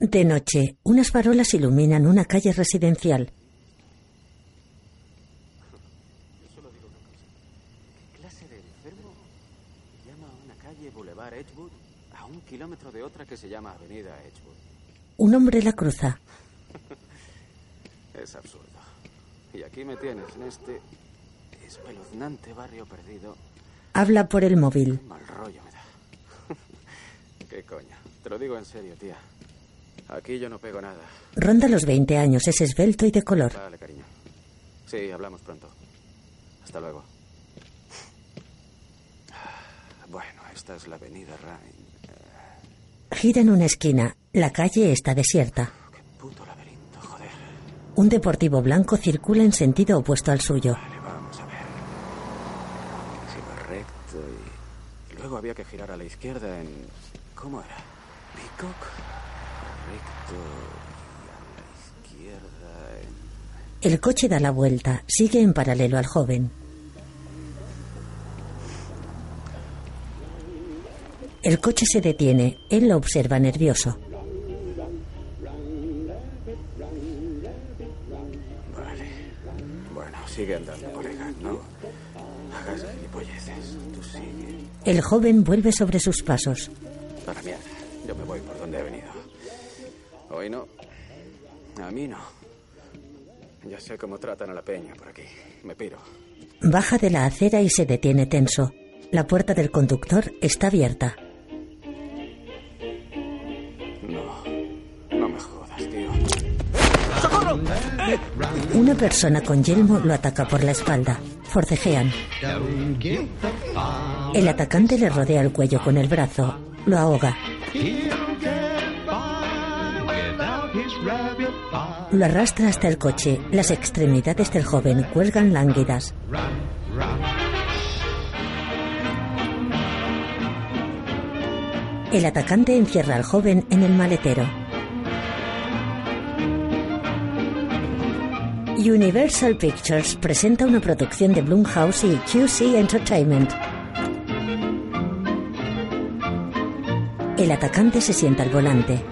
De noche, unas farolas iluminan una calle residencial. Solo digo una cosa. ¿Qué clase de enfermo llama a una calle Boulevard Edgewood a un kilómetro de otra que se llama Avenida Edgewood? Un hombre la cruza. Es absurdo. Y aquí me tienes en este espeluznante barrio perdido. Habla por el móvil. Mal rollo me da. ¿Qué coño? Te lo digo en serio, tía. Aquí yo no pego nada. Ronda los 20 años, es esbelto y de color. Vale, cariño. Sí, hablamos pronto. Hasta luego. Bueno, esta es la avenida Rhine. Gira en una esquina. La calle está desierta. Puto laberinto, joder. Un deportivo blanco circula en sentido opuesto al suyo. Vale, vamos a ver. Sigo recto y... y luego había que girar a la izquierda en... ¿Cómo era? Peacock. Recto y a la izquierda en... El coche da la vuelta. Sigue en paralelo al joven. El coche se detiene. Él lo observa nervioso. Vale. Bueno, sigue andando, colega. No hagas gilipolleces. Tú sigue. El joven vuelve sobre sus pasos. A la mierda. Hoy no. A mí no. Ya sé cómo tratan a la peña por aquí. Me piro. Baja de la acera y se detiene tenso. La puerta del conductor está abierta. No. No me jodas, tío. Una persona con yelmo lo ataca por la espalda. Forcejean. El atacante le rodea el cuello con el brazo. Lo ahoga. Lo arrastra hasta el coche. Las extremidades del joven cuelgan lánguidas. El atacante encierra al joven en el maletero. Universal Pictures presenta una producción de Blumhouse y QC Entertainment. El atacante se sienta al volante.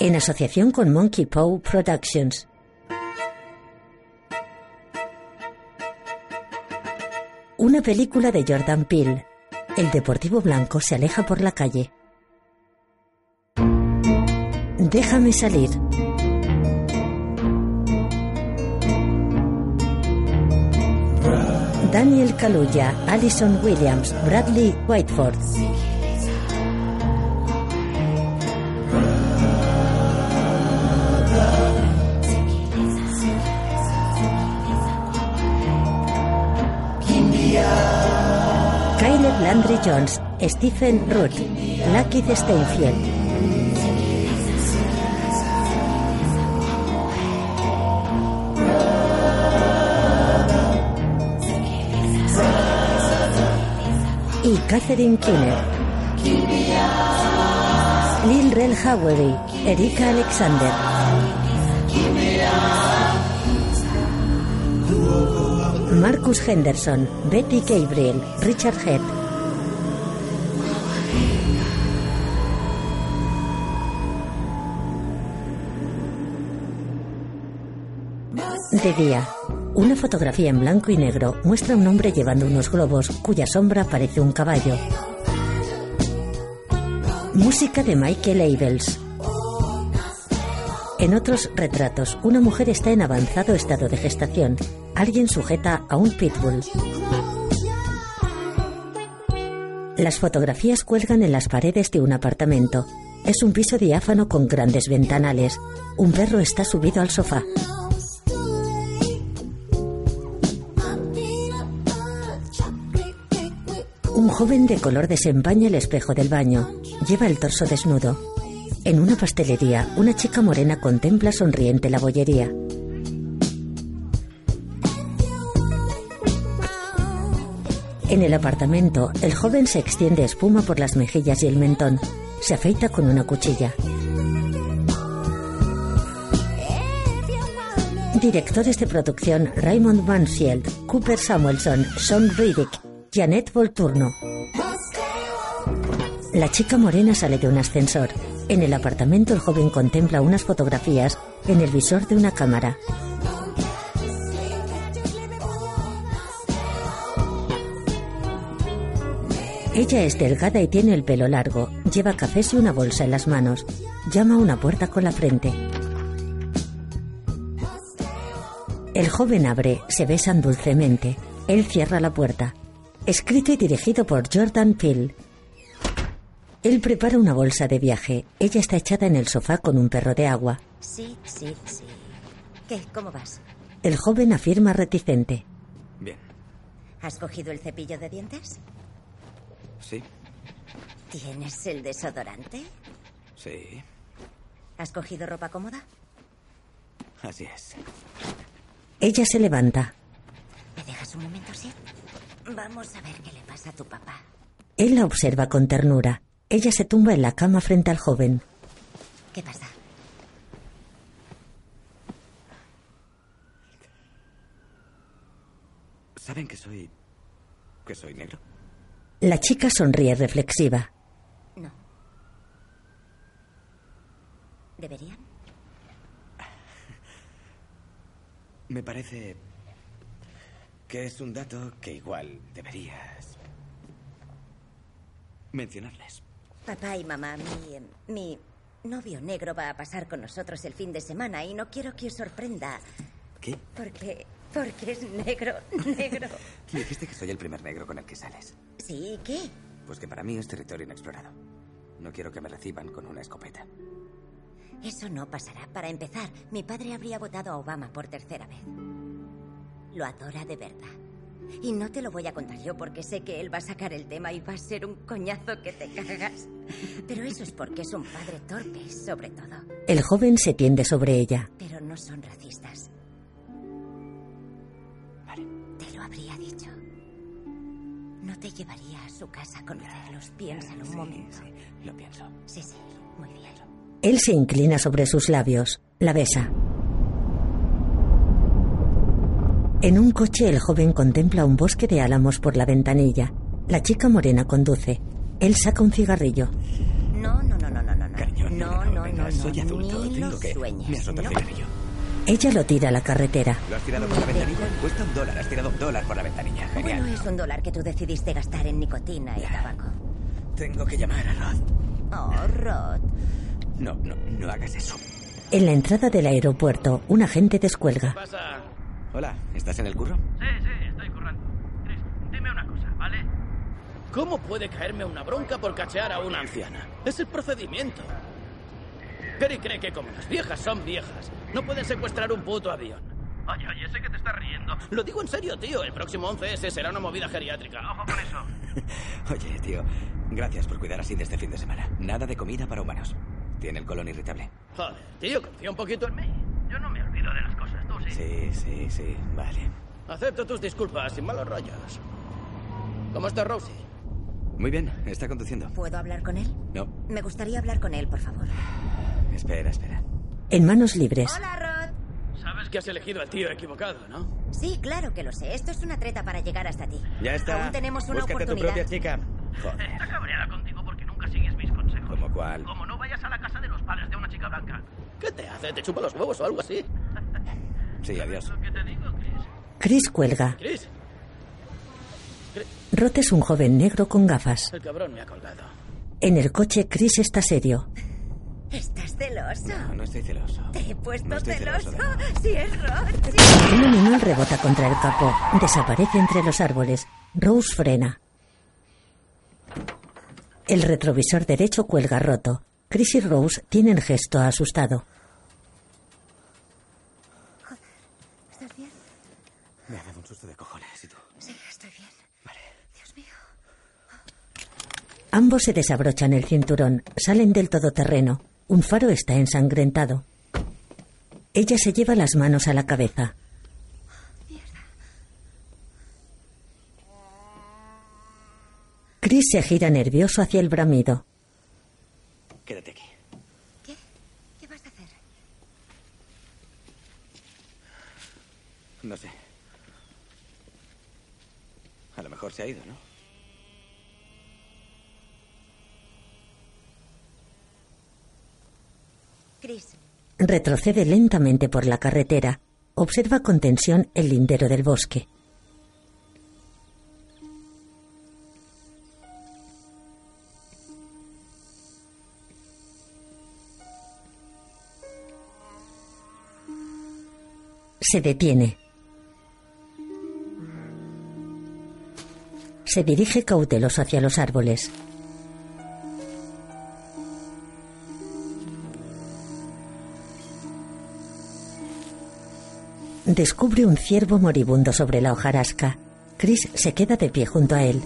En asociación con Monkey Paw Productions. Una película de Jordan Peele. El deportivo blanco se aleja por la calle. Déjame salir. Daniel Kaluuya, Alison Williams, Bradley Whiteford. Landry Jones, Stephen Root, Lucky Steinfeld. y Catherine Keener. Lil Rel Howery, Erika Alexander. Marcus Henderson, Betty Gabriel, Richard Head. De día, una fotografía en blanco y negro muestra a un hombre llevando unos globos cuya sombra parece un caballo. Música de Michael Abels. En otros retratos, una mujer está en avanzado estado de gestación. Alguien sujeta a un pitbull. Las fotografías cuelgan en las paredes de un apartamento. Es un piso diáfano con grandes ventanales. Un perro está subido al sofá. Un joven de color desempaña el espejo del baño. Lleva el torso desnudo. En una pastelería, una chica morena contempla sonriente la bollería. En el apartamento, el joven se extiende espuma por las mejillas y el mentón. Se afeita con una cuchilla. Directores de producción Raymond Mansfield, Cooper Samuelson, Sean Riddick, Janet Volturno. La chica morena sale de un ascensor. En el apartamento el joven contempla unas fotografías en el visor de una cámara. Ella es delgada y tiene el pelo largo. Lleva cafés y una bolsa en las manos. Llama a una puerta con la frente. El joven abre, se besan dulcemente. Él cierra la puerta. Escrito y dirigido por Jordan Peele. Él prepara una bolsa de viaje. Ella está echada en el sofá con un perro de agua. Sí, sí, sí. ¿Qué? ¿Cómo vas? El joven afirma reticente. Bien. ¿Has cogido el cepillo de dientes? Sí. ¿Tienes el desodorante? Sí. ¿Has cogido ropa cómoda? Así es. Ella se levanta. ¿Me dejas un momento, sí? Vamos a ver qué le pasa a tu papá. Él la observa con ternura. Ella se tumba en la cama frente al joven. ¿Qué pasa? ¿Saben que soy... que soy negro? La chica sonríe reflexiva. No. ¿Deberían? Me parece que es un dato que igual deberías mencionarles. Papá y mamá, mi, mi novio negro va a pasar con nosotros el fin de semana y no quiero que os sorprenda. ¿Qué? Porque, porque es negro, negro. Dijiste que soy el primer negro con el que sales. Sí, ¿qué? Pues que para mí es territorio inexplorado. No quiero que me reciban con una escopeta. Eso no pasará. Para empezar, mi padre habría votado a Obama por tercera vez. Lo adora de verdad. Y no te lo voy a contar yo porque sé que él va a sacar el tema y va a ser un coñazo que te cagas. Pero eso es porque es un padre torpe, sobre todo. El joven se tiende sobre ella. Pero no son racistas. Vale. Te lo habría dicho. No te llevaría a su casa a conocerlos. Piénsalo un Sí, momento. sí, lo pienso. Sí, sí, muy bien. Él se inclina sobre sus labios. La besa. En un coche el joven contempla un bosque de álamos por la ventanilla. La chica morena conduce. Él saca un cigarrillo. No, no, no, no, no, no. no. Cariño, no, no, no, venga, no, soy adulto. Ni Tengo que... sueñes. Me has roto el no. cigarrillo. Ella lo tira a la carretera. ¿Lo has tirado por la ventanilla? Cuesta un dólar. Has tirado un dólar por la ventanilla. Genial. Bueno, es un dólar que tú decidiste gastar en nicotina y tabaco. Tengo que llamar a Rod. Oh, Rod. No, no, no hagas eso. En la entrada del aeropuerto, un agente descuelga. pasa? Hola, ¿estás en el curro? Sí, sí, estoy currando. Chris, dime una cosa, ¿vale? ¿Cómo puede caerme una bronca por cachear a una anciana? Es el procedimiento. Gary cree que como las viejas son viejas, no pueden secuestrar un puto avión. Oye, oye, sé que te estás riendo. Lo digo en serio, tío. El próximo 11S será una movida geriátrica. Ojo con eso. Oye, tío, gracias por cuidar así de este fin de semana. Nada de comida para humanos. Tiene el colon irritable. Joder, tío, confía un poquito en mí. Yo no me de las cosas, tú sí. Sí, sí, sí, vale. Acepto tus disculpas, sin malos rollos. ¿Cómo está Rosie? Muy bien, está conduciendo. ¿Puedo hablar con él? No, Me gustaría hablar con él, por favor. espera, espera. En manos libres. Hola, Rod. Sabes que has elegido al tío equivocado, ¿no? Sí, claro que lo sé. Esto es una treta para llegar hasta ti. Ya está. Aún tenemos una Búscate tu oportunidad. propia chica. Está Joder. cabreada contigo porque nunca sigues mis consejos. ¿Cómo cuál? Como no vayas a la casa de los padres de una chica blanca. ¿Qué te hace? ¿Te chupa los huevos o algo así? Sí, adiós. ¿Lo que te digo, Chris? Cuelga. Chris, Roth es un joven negro con gafas. el cabrón me ha colgado. En el coche, Chris está serio. ¿Estás celoso? No, no estoy celoso. Te he puesto No celoso. celoso nada. Sí, es Rod. Sí. Un animal rebota contra el capó. Desaparece entre los árboles. Rose frena. El retrovisor derecho cuelga roto. Chris y Rose tienen gesto asustado. ¿Estás bien? Me ha dado un susto de cojones. ¿Y tú? Sí, estoy bien. Vale. Dios mío. Ambos se desabrochan el cinturón. Salen del todoterreno. Un faro está ensangrentado. Ella se lleva las manos a la cabeza. Chris se gira nervioso hacia el bramido. Quédate aquí. ¿Qué? ¿Qué vas a hacer? No sé. A lo mejor se ha ido, ¿no? Retrocede lentamente por la carretera. Observa con tensión el lindero del bosque. Se detiene. Se dirige cauteloso hacia los árboles. Descubre un ciervo moribundo sobre la hojarasca. Chris se queda de pie junto a él.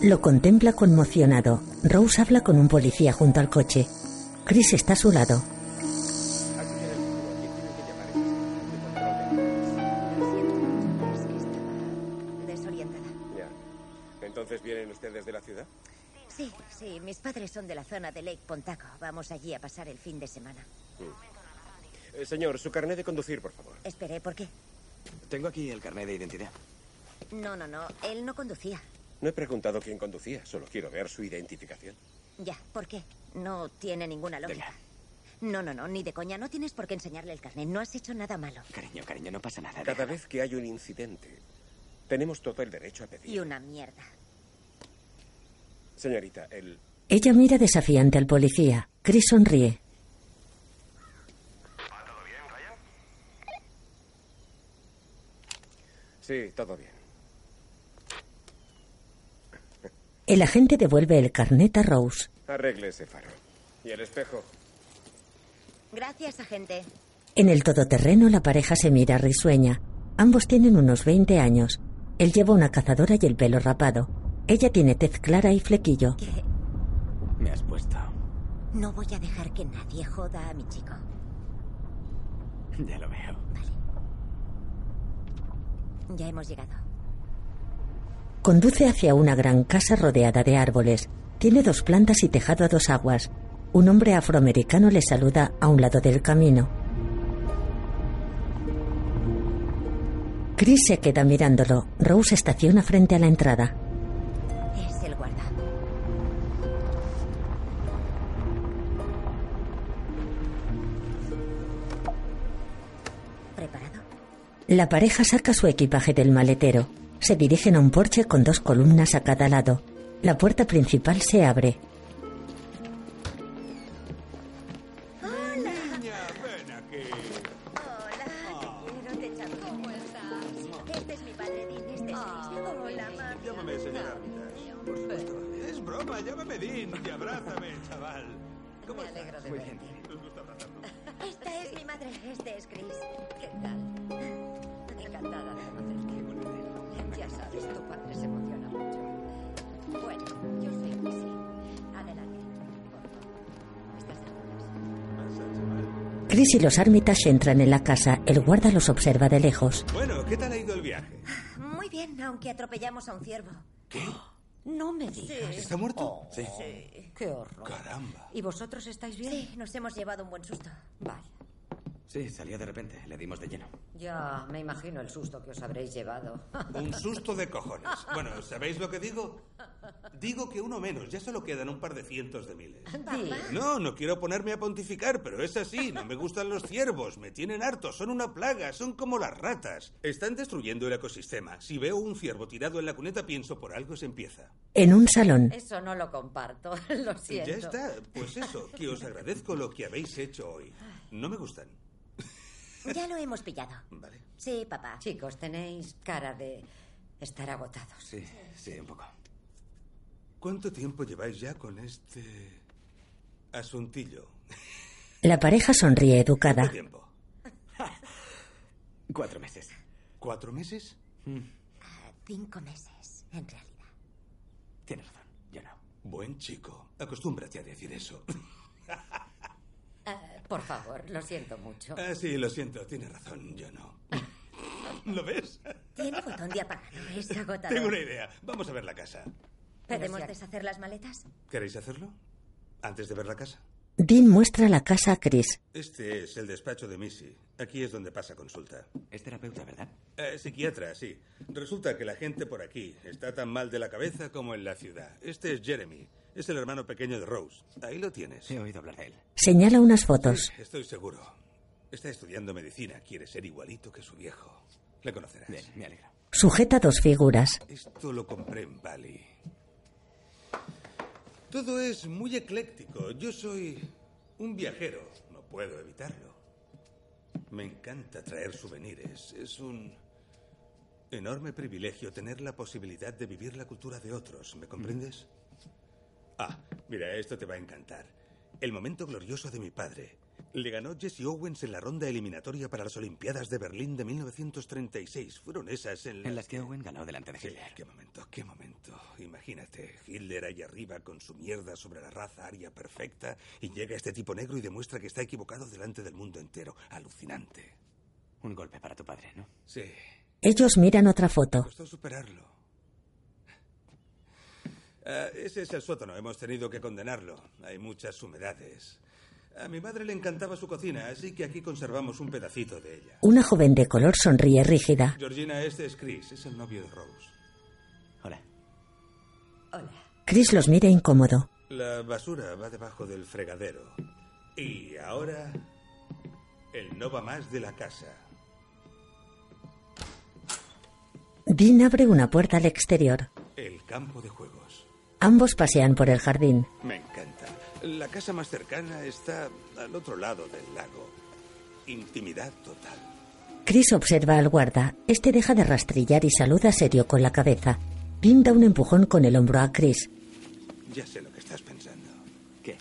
Lo contempla conmocionado. Rose habla con un policía junto al coche. Chris está a su lado. Desorientada. Ya. ¿Entonces vienen ustedes de la ciudad? Sí, sí, mis padres son de la zona de Lake Pontaco. Vamos allí a pasar el fin de semana. Eh, señor, su carnet de conducir, por favor. Esperé, ¿por qué? Tengo aquí el carnet de identidad. No, no, no, él no conducía. No he preguntado quién conducía, solo quiero ver su identificación. Ya, ¿por qué? No tiene ninguna lógica. No, no, no, ni de coña. No tienes por qué enseñarle el carnet. No has hecho nada malo. Cariño, cariño, no pasa nada. Cada vez que hay un incidente, tenemos todo el derecho a pedir. Y una mierda. Señorita, el... Ella mira desafiante al policía. Chris sonríe. Sí, todo bien. El agente devuelve el carnet a Rose. Arregle ese faro. ¿Y el espejo? Gracias, agente. En el todoterreno la pareja se mira risueña. Ambos tienen unos 20 años. Él lleva una cazadora y el pelo rapado. Ella tiene tez clara y flequillo. Que Me has puesto. no voy a dejar que nadie joda a mi chico. Ya lo veo. Vale. Ya hemos llegado. Conduce hacia una gran casa rodeada de árboles. Tiene dos plantas y tejado a dos aguas. Un hombre afroamericano le saluda a un lado del camino. Chris se queda mirándolo. Rose estaciona frente a la entrada. La pareja saca su equipaje del maletero. Se dirigen a un porche con dos columnas a cada lado. La puerta principal se abre. Chris y los Armitage entran en la casa. El guarda los observa de lejos. Bueno, ¿qué tal ha ido el viaje? Muy bien, aunque atropellamos a un ciervo. No me digas. ¿Está muerto? Oh, Sí. Qué horror. Caramba. ¿Y vosotros estáis bien? Sí, nos hemos llevado un buen susto. Vaya. Sí, salió de repente. Le dimos de lleno. Ya me imagino el susto que os habréis llevado. Un susto de cojones. Bueno, ¿sabéis lo que digo? Digo que uno menos, ya solo quedan un par de cientos de miles. No, no quiero ponerme a pontificar, pero es así. No me gustan los ciervos, me tienen harto, son una plaga, son como las ratas. Están destruyendo el ecosistema. Si veo un ciervo tirado en la cuneta, pienso por algo se empieza. En un salón. Eso no lo comparto. Lo siento. Ya está, pues eso, que os agradezco lo que habéis hecho hoy. No me gustan. Ya lo hemos pillado. Vale. Sí, papá. Chicos, tenéis cara de estar agotados. Sí, sí, un poco. ¿Cuánto tiempo lleváis ya con este asuntillo? La pareja sonríe educada. ¿Cuánto tiempo? Cuatro meses. ¿Cuatro meses? Ah, Cinco meses, en realidad. Tienes razón. Yo no. Buen chico. Acostúmbrate a decir eso. Ah, por favor, lo siento mucho. Ah, sí, lo siento, tiene razón, yo no. ¿Lo ves? Tiene botón de apagado. Es agotador. Tengo una idea. Vamos a ver la casa. ¿Podemos deshacer las maletas? ¿Queréis hacerlo? Antes de ver la casa. Dean muestra la casa a Chris. Este es el despacho de Missy. Aquí es donde pasa consulta. Es terapeuta, ¿verdad? Eh, psiquiatra, sí. Resulta que la gente por aquí está tan mal de la cabeza como en la ciudad. Este es Jeremy. Es el hermano pequeño de Rose. Ahí lo tienes. He oído hablar de él. Señala unas fotos. Estoy seguro. Está estudiando medicina. Quiere ser igualito que su viejo. Le conocerás. Bien, me alegro. Sujeta dos figuras. Esto lo compré en Bali. Todo es muy ecléctico. Yo soy un viajero. No puedo evitarlo. Me encanta traer souvenirs. Es un enorme privilegio tener la posibilidad de vivir la cultura de otros. ¿Me comprendes? Ah, mira, esto te va a encantar. El momento glorioso de mi padre. Le ganó Jesse Owens en la ronda eliminatoria para las Olimpiadas de Berlín de 1936. Fueron esas en las, En las que Owen ganó delante de Sí, Hitler. qué momento, qué momento. Imagínate, Hitler ahí arriba con su mierda sobre la raza aria perfecta y llega este tipo negro y demuestra que está equivocado delante del mundo entero. Alucinante. Un golpe para tu padre, ¿no? Sí, Ellos miran otra foto. costó superarlo. Ah, ese es el sótano, hemos tenido que condenarlo. Hay muchas humedades. A mi madre le encantaba su cocina, así que aquí conservamos un pedacito de ella. Una joven de color sonríe rígida. Georgina, este es Chris, es el novio de Rose. Hola. Hola. Chris los mira incómodo. La basura va debajo del fregadero. Y ahora, el no va más de la casa. Dean abre una puerta al exterior. El campo de juegos. Ambos pasean por el jardín. Me encanta. La casa más cercana está al otro lado del lago. Intimidad total. Chris observa al guarda. Este deja de rastrillar y saluda serio con la cabeza. Dean da un empujón con el hombro a Chris. Ya sé lo que estás pensando. ¿Qué?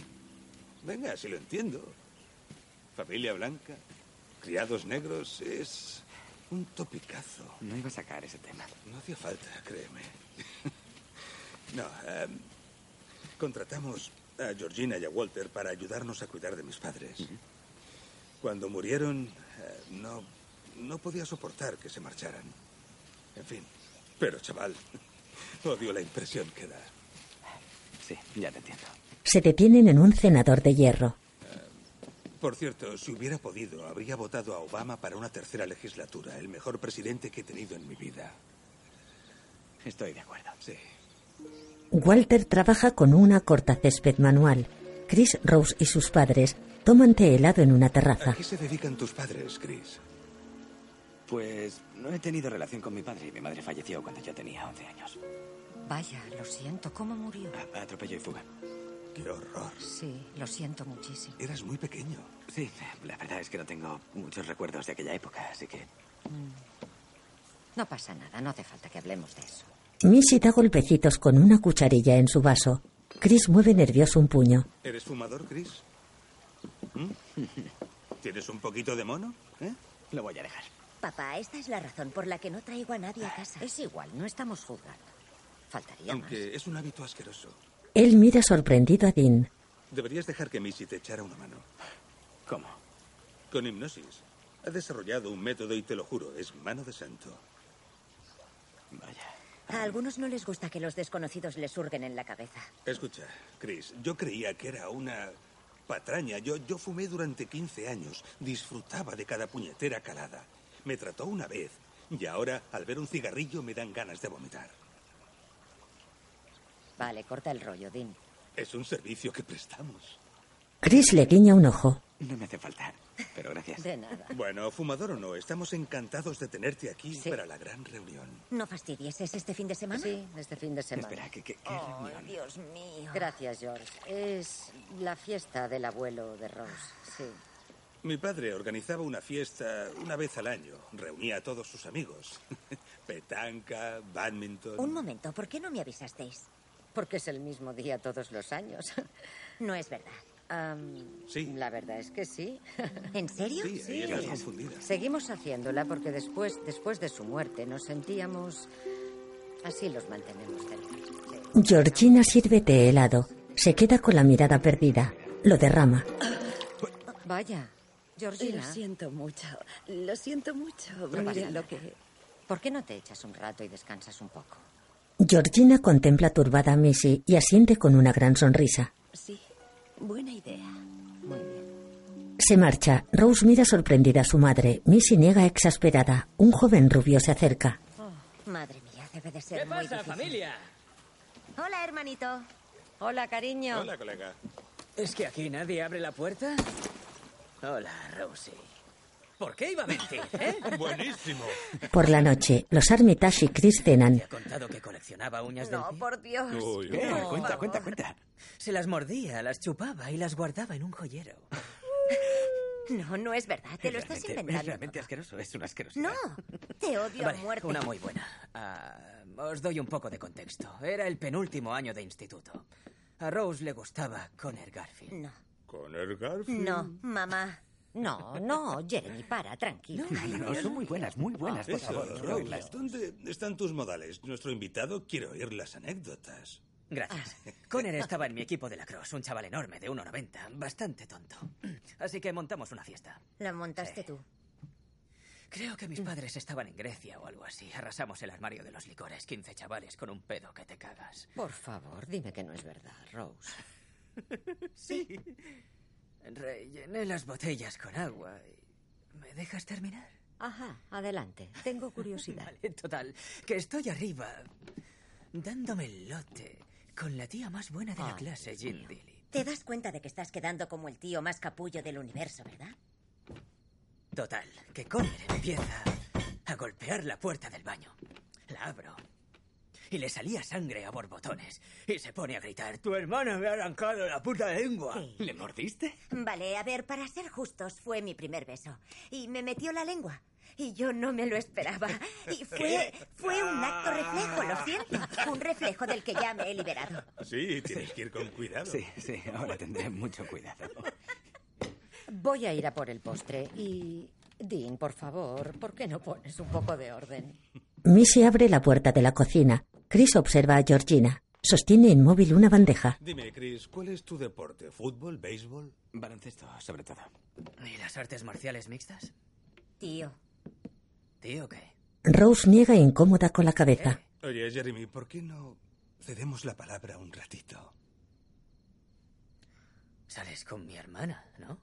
Venga, si lo entiendo. Familia blanca, criados negros, es un topicazo. No iba a sacar ese tema. No hacía falta, créeme. no, em, contratamos a Georgina y a Walter para ayudarnos a cuidar de mis padres. Cuando murieron, eh, no, no podía soportar que se marcharan. En fin, pero chaval, odio la impresión que da. Sí, ya te entiendo. Se detienen en un cenador de hierro. Por cierto, si hubiera podido, habría votado a Obama para una tercera legislatura, el mejor presidente que he tenido en mi vida. Estoy de acuerdo. Sí. Walter trabaja con una cortacésped manual. Chris, Rose y sus padres toman té helado en una ¿A terraza. qué se dedican tus padres, Chris? Pues no he tenido relación con mi padre y mi madre falleció cuando yo tenía 11 años. Vaya, lo siento. ¿Cómo murió? A- atropello y fuga. Qué horror. Sí, lo siento muchísimo. Eras muy pequeño. Sí, la verdad es que no tengo muchos recuerdos de aquella época, así que No pasa nada, no hace falta que hablemos de eso. Missy da golpecitos con una cucharilla en su vaso. Chris mueve nervioso un puño. ¿Eres fumador, Chris? ¿Mm? ¿Tienes un poquito de mono? ¿Eh? lo voy a dejar. Papá, esta es la razón por la que no traigo a nadie a casa. Es igual, no estamos juzgando. Faltaría Aunque es un hábito asqueroso. Él mira sorprendido a Dean. Deberías dejar que Missy te echara una mano. ¿Cómo? Con hipnosis. Ha desarrollado un método y te lo juro, es mano de santo. Vaya. A algunos no les gusta que los desconocidos les hurguen en la cabeza. Escucha, Chris, yo creía que era una patraña. Yo, yo fumé durante 15 años. Disfrutaba de cada puñetera calada. Me trató una vez y ahora, al ver un cigarrillo, me dan ganas de vomitar. Vale, corta el rollo, Dean. Es un servicio que prestamos. Chris le guiña un ojo. No me hace falta, pero gracias. De nada. Bueno, fumador o no, estamos encantados de tenerte aquí Sí. para la gran reunión. ¿No fastidies? ¿Es este fin de semana? Sí, este fin de semana. Espera, ¿qué, qué, qué Oh, reunión? Dios mío. Gracias, George. Es la fiesta del abuelo de Rose. Sí. Mi padre organizaba una fiesta una vez al año. Reunía a todos sus amigos. Petanca, badminton. Un momento, ¿por qué no me avisasteis? Porque es el mismo día todos los años. No es verdad. Sí. La verdad es que sí. ¿En serio? Sí, ahí estás confundida. Seguimos haciéndola porque después, después de su muerte nos sentíamos... Así los mantenemos cerca. Sí. Georgina sirve té helado. Se queda con la mirada perdida. Lo derrama. Vaya, Georgina. Lo siento mucho. Lo siento mucho. No pasa Mire nada. lo que. ¿Por qué no te echas un rato y descansas un poco? Georgina contempla turbada a Missy y asiente con una gran sonrisa. Sí. Buena idea. Muy bien. Se marcha. Rose mira sorprendida a su madre. Missy niega exasperada. Un joven rubio se acerca. Madre mía, debe de ser ¿Qué muy pasa, difícil. familia? Hola, hermanito. Hola, cariño. Hola, colega. ¿Es que aquí nadie abre la puerta? Hola, Rosie. ¿Por qué iba a mentir, eh? Buenísimo. Por la noche, los Armitage y Chris cenan. ¿Te ha contado que coleccionaba uñas del No, por Dios. Uy, ¿Qué? Por cuenta, favor. cuenta, cuenta. Se las mordía, las chupaba y las guardaba en un joyero. No, no es verdad. Te lo estás Realmente- Es inventando. realmente asqueroso, es una asquerosidad. No, te odio Vale, a muerte. una muy buena. Ah, os doy un poco de contexto. Era el penúltimo año de instituto. A Rose le gustaba Conner Garfield. No, Con el Garfield. no, mamá. No, no, Jeremy, para, tranquilo. No, no, son muy buenas, muy buenas, por Eso, favor. oírlas. ¿dónde están tus modales? Nuestro invitado quiere oír las anécdotas. Gracias. Conner estaba en mi equipo de lacrosse, un chaval enorme de 1,90, bastante tonto. Así que montamos una fiesta. La montaste Sí. tú. Creo que mis padres estaban en Grecia o algo así. Arrasamos el armario de los licores, 15 chavales con un pedo que te cagas. Por favor, dime que no es verdad, Rose. Sí. Rellené las botellas con agua y... ¿Me dejas terminar? Ajá, adelante. Tengo curiosidad. Vale, total. Que estoy arriba dándome el lote con la tía más buena de la Ay, clase, Jim Dilly. Te das cuenta de que estás quedando como el tío más capullo del universo, ¿verdad? Total, que Conner empieza a golpear la puerta del baño. La abro. Y le salía sangre a borbotones. Y se pone a gritar, tu hermana me ha arrancado la puta lengua. Sí. ¿Le mordiste? Vale, a ver, para ser justos, fue mi primer beso. Y me metió la lengua. Y yo no me lo esperaba. Y fue, fue un acto reflejo, lo siento. Un reflejo del que ya me he liberado. Sí, tienes que ir con cuidado. Sí, sí, ahora tendré mucho cuidado. Voy a ir a por el postre y... Dean, por favor, ¿por qué no pones un poco de orden? Missy abre la puerta de la cocina. Chris observa a Georgina. Sostiene inmóvil una bandeja. Dime, Chris, ¿cuál es tu deporte? ¿Fútbol? ¿Béisbol? Baloncesto, sobre todo. ¿Y las artes marciales mixtas? Tío, ¿Tío qué? Rose niega incómoda con la cabeza. Oye, Jeremy, ¿por qué no cedemos la palabra un ratito? Sales con mi hermana, ¿no?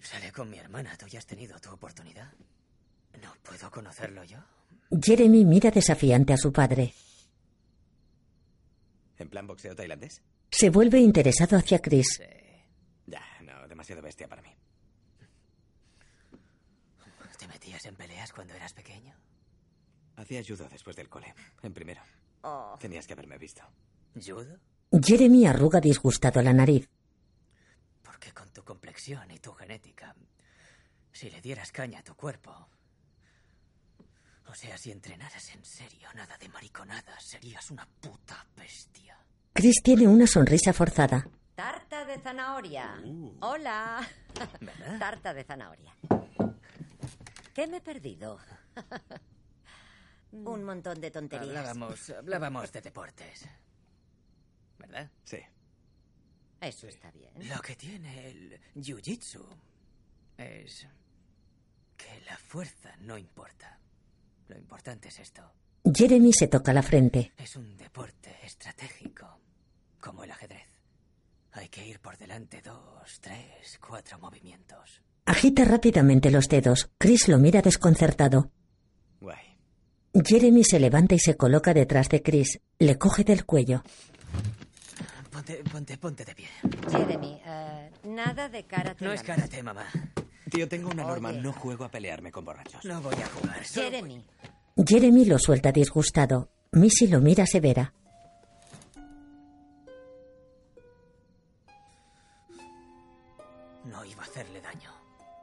Sale con mi hermana. Tú ya has tenido tu oportunidad. ¿No puedo conocerlo yo? Jeremy mira desafiante a su padre. ¿En plan boxeo tailandés? Se vuelve interesado hacia Chris. Ya, no, demasiado bestia para mí. ¿Te metías en peleas cuando eras pequeño? Hacía judo después del cole, en primero. oh, Tenías que haberme visto. ¿Judo? Jeremy arruga disgustado la nariz. Porque con tu complexión y tu genética, si le dieras caña a tu cuerpo, o sea, si entrenaras en serio, nada de mariconadas, serías una puta bestia. Chris tiene una sonrisa forzada. Tarta de zanahoria. Hola. ¿Verdad? Tarta de zanahoria. ¿Qué me he perdido? un montón de tonterías. Hablábamos, hablábamos de deportes. ¿Verdad? Sí. Eso está bien. Lo que tiene el jiu-jitsu es que la fuerza no importa. Lo importante es esto. Jeremy se toca la frente. Es un deporte estratégico, como el ajedrez. Hay que ir por delante dos, tres, cuatro movimientos. Agita rápidamente los dedos. Chris lo mira desconcertado. Guay. Jeremy se levanta y se coloca detrás de Chris. Le coge del cuello. Ponte, ponte, ponte de pie. Jeremy, eh, nada de karate. No es karate, mamá. Tío, tengo una norma. No juego a pelearme con borrachos. No voy a jugar. Jeremy, Jeremy lo suelta disgustado. Missy lo mira severa. No iba a hacerle daño.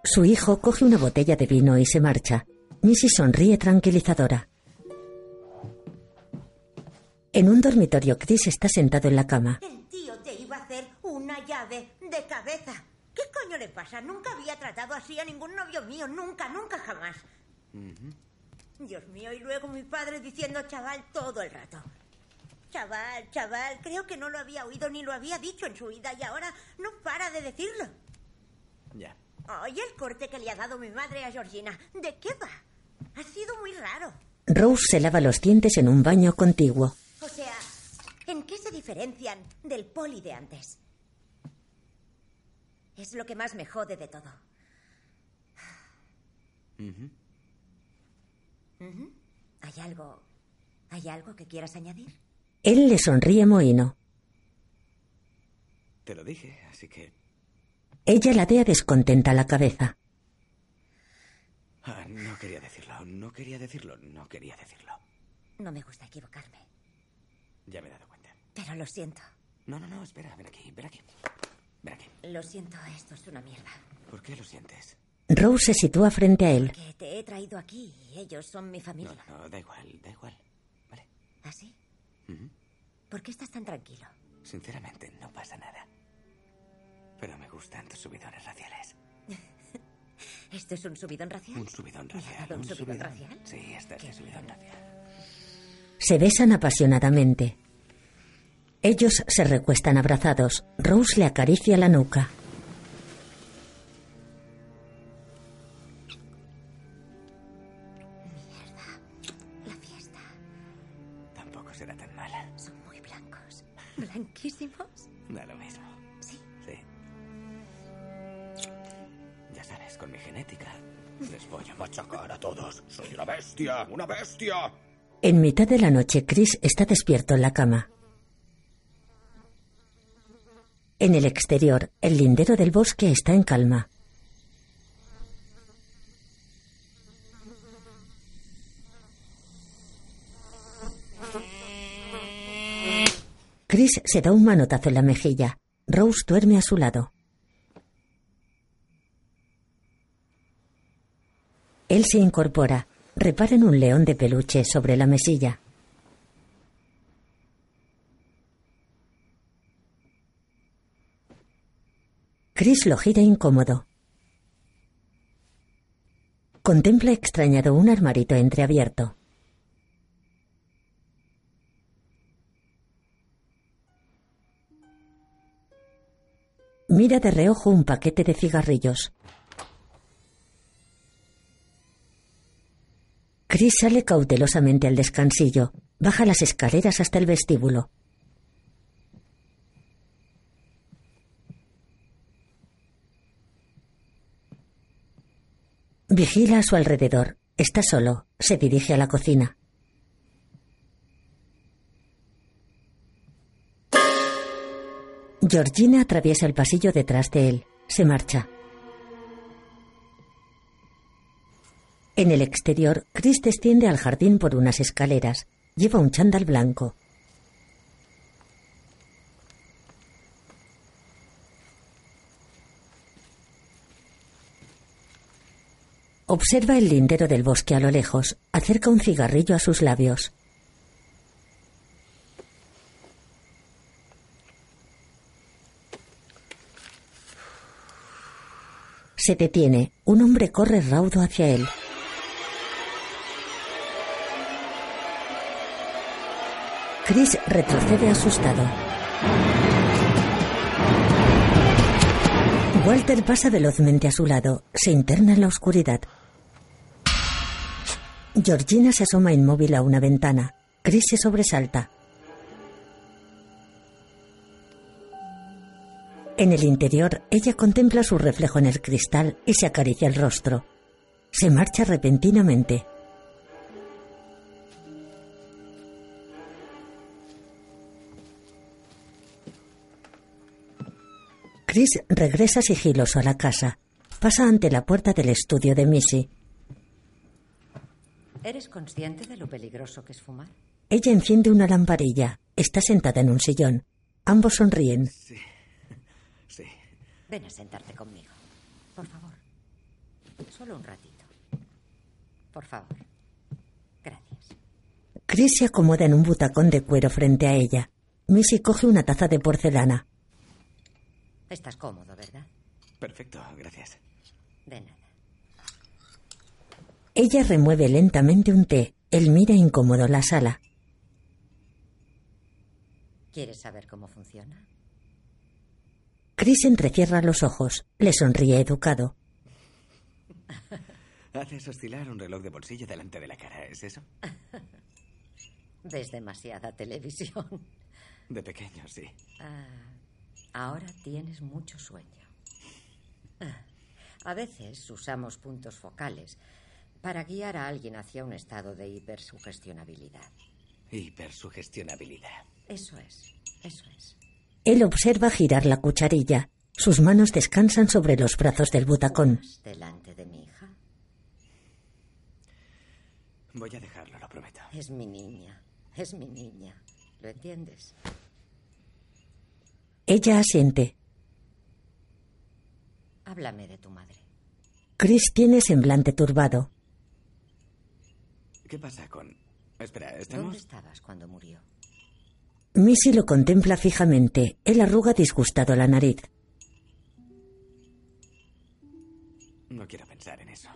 Su hijo coge una botella de vino y se marcha. Missy sonríe tranquilizadora. En un dormitorio, Chris está sentado en la cama. El tío te iba a hacer una llave de cabeza. ¿Qué coño le pasa? Nunca había tratado así a ningún novio mío. Nunca, nunca, jamás. Dios mío, y luego mi padre diciendo chaval todo el rato. Chaval, chaval, creo que no lo había oído ni lo había dicho en su vida y ahora no para de decirlo. Ya. Oye, el corte que le ha dado mi madre a Georgina, ¿de qué va? Ha sido muy raro. Rose se lava los dientes en un baño contiguo. O sea, ¿en qué se diferencian del poli de antes? Es lo que más me jode de todo. ¿Hay algo. ¿Hay algo que quieras añadir? Él le sonríe mohino. Te lo dije, así que... Ella ladea descontenta la cabeza. Ah, no quería decirlo, no quería decirlo, no quería decirlo. No me gusta equivocarme, Ya me he dado cuenta. pero lo siento. No, no, no, espera, ven aquí, ven aquí. Ven aquí. Lo siento, esto es una mierda. ¿Por qué lo sientes? Rose se sitúa frente a él. Que te he traído aquí y ellos son mi No, familia. no, no, da igual, da igual. ¿Así? Ujú. ¿Por qué estás tan tranquilo? Sinceramente, no pasa nada. Pero me gustan tus subidones raciales. ¿Esto es un subidón racial? Un subidón ¿Me ha racial. dado un subidón racial? Sí, este es el subidón racial. Se besan apasionadamente. Ellos se recuestan abrazados. Rose le acaricia la nuca. La fiesta. Tampoco será tan mala. Son muy blancos. ¿Blanquísimos? Da lo mismo. Sí. Sí. Ya sabes, con mi genética les voy a machacar a todos. Soy una bestia, una bestia. En mitad de la noche, Chris está despierto en la cama. En el exterior, el lindero del bosque está en calma. Chris se da un manotazo en la mejilla. Rose duerme a su lado. Él se incorpora. Repara en un león de peluche sobre la mesilla. Chris lo gira incómodo. Contempla extrañado un armarito entreabierto. Mira de reojo un paquete de cigarrillos. Chris sale cautelosamente al descansillo. Baja las escaleras hasta el vestíbulo. Vigila a su alrededor. Está solo. Se dirige a la cocina. Georgina atraviesa el pasillo detrás de él. Se marcha. En el exterior, Chris desciende al jardín por unas escaleras. Lleva un chándal blanco. Observa el lindero del bosque a lo lejos. Acerca un cigarrillo a sus labios. Se detiene. Un hombre corre raudo hacia él. Chris retrocede asustado. Walter pasa velozmente a su lado. Se interna en la oscuridad. Georgina se asoma inmóvil a una ventana. Chris se sobresalta. En el interior, ella contempla su reflejo en el cristal y se acaricia el rostro. Se marcha repentinamente. Chris regresa sigiloso a la casa. Pasa ante la puerta del estudio de Missy. ¿Eres consciente de lo peligroso que es fumar? Ella enciende una lamparilla. Está sentada en un sillón. Ambos sonríen. Sí. Sí. Ven a sentarte conmigo. Por favor. Solo un ratito. Por favor. Gracias. Chris se acomoda en un butacón de cuero frente a ella. Missy coge una taza de porcelana. Estás cómodo, ¿verdad? Perfecto, gracias. De nada. Ella remueve lentamente un té. Él mira incómodo la sala. ¿Quieres saber cómo funciona? Chris entrecierra los ojos. Le sonríe educado. Haces oscilar un reloj de bolsillo delante de la cara, ¿es eso? Ves demasiada televisión. De pequeño, sí. Ah, ahora tienes mucho sueño. A veces usamos puntos focales para guiar a alguien hacia un estado de hipersugestionabilidad. Hipersugestionabilidad. Eso es, eso es. Él observa girar la cucharilla. Sus manos descansan sobre los brazos del butacón. Delante de mi hija. Voy a dejarlo, lo prometo. Es mi niña, es mi niña. ¿Lo entiendes? Ella asiente. Háblame de tu madre. Chris tiene semblante turbado. ¿Qué pasa con...? Espera, ¿Dónde ¿estamos...? estabas cuando murió? Missy lo contempla fijamente. Él arruga disgustado la nariz. No quiero pensar en eso.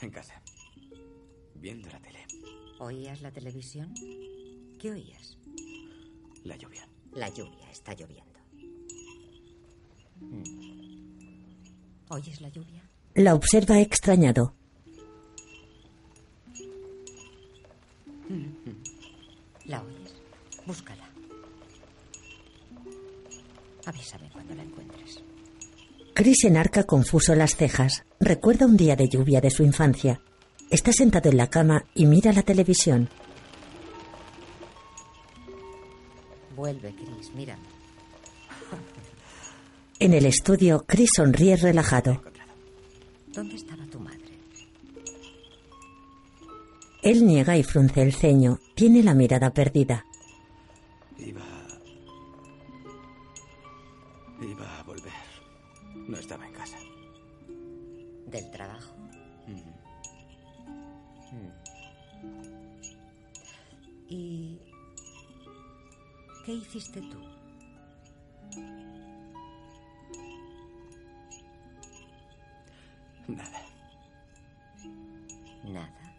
En casa. Viendo la tele. ¿Oías la televisión? ¿Qué oías? La lluvia. La lluvia, está lloviendo. Mm. ¿Oyes la lluvia? La observa extrañado. ¿La oyes? Búscala. Avísame cuando la encuentres. Chris enarca confuso las cejas. Recuerda un día de lluvia de su infancia. Está sentado en la cama y mira la televisión. Vuelve, Chris, mírame. En el estudio, Chris sonríe relajado. ¿Dónde estaba tu madre? Él niega y frunce el ceño. Tiene la mirada perdida. Iba... Iba a volver. No estaba en casa. ¿Del trabajo? ¿Y qué hiciste tú? Nada. Nada.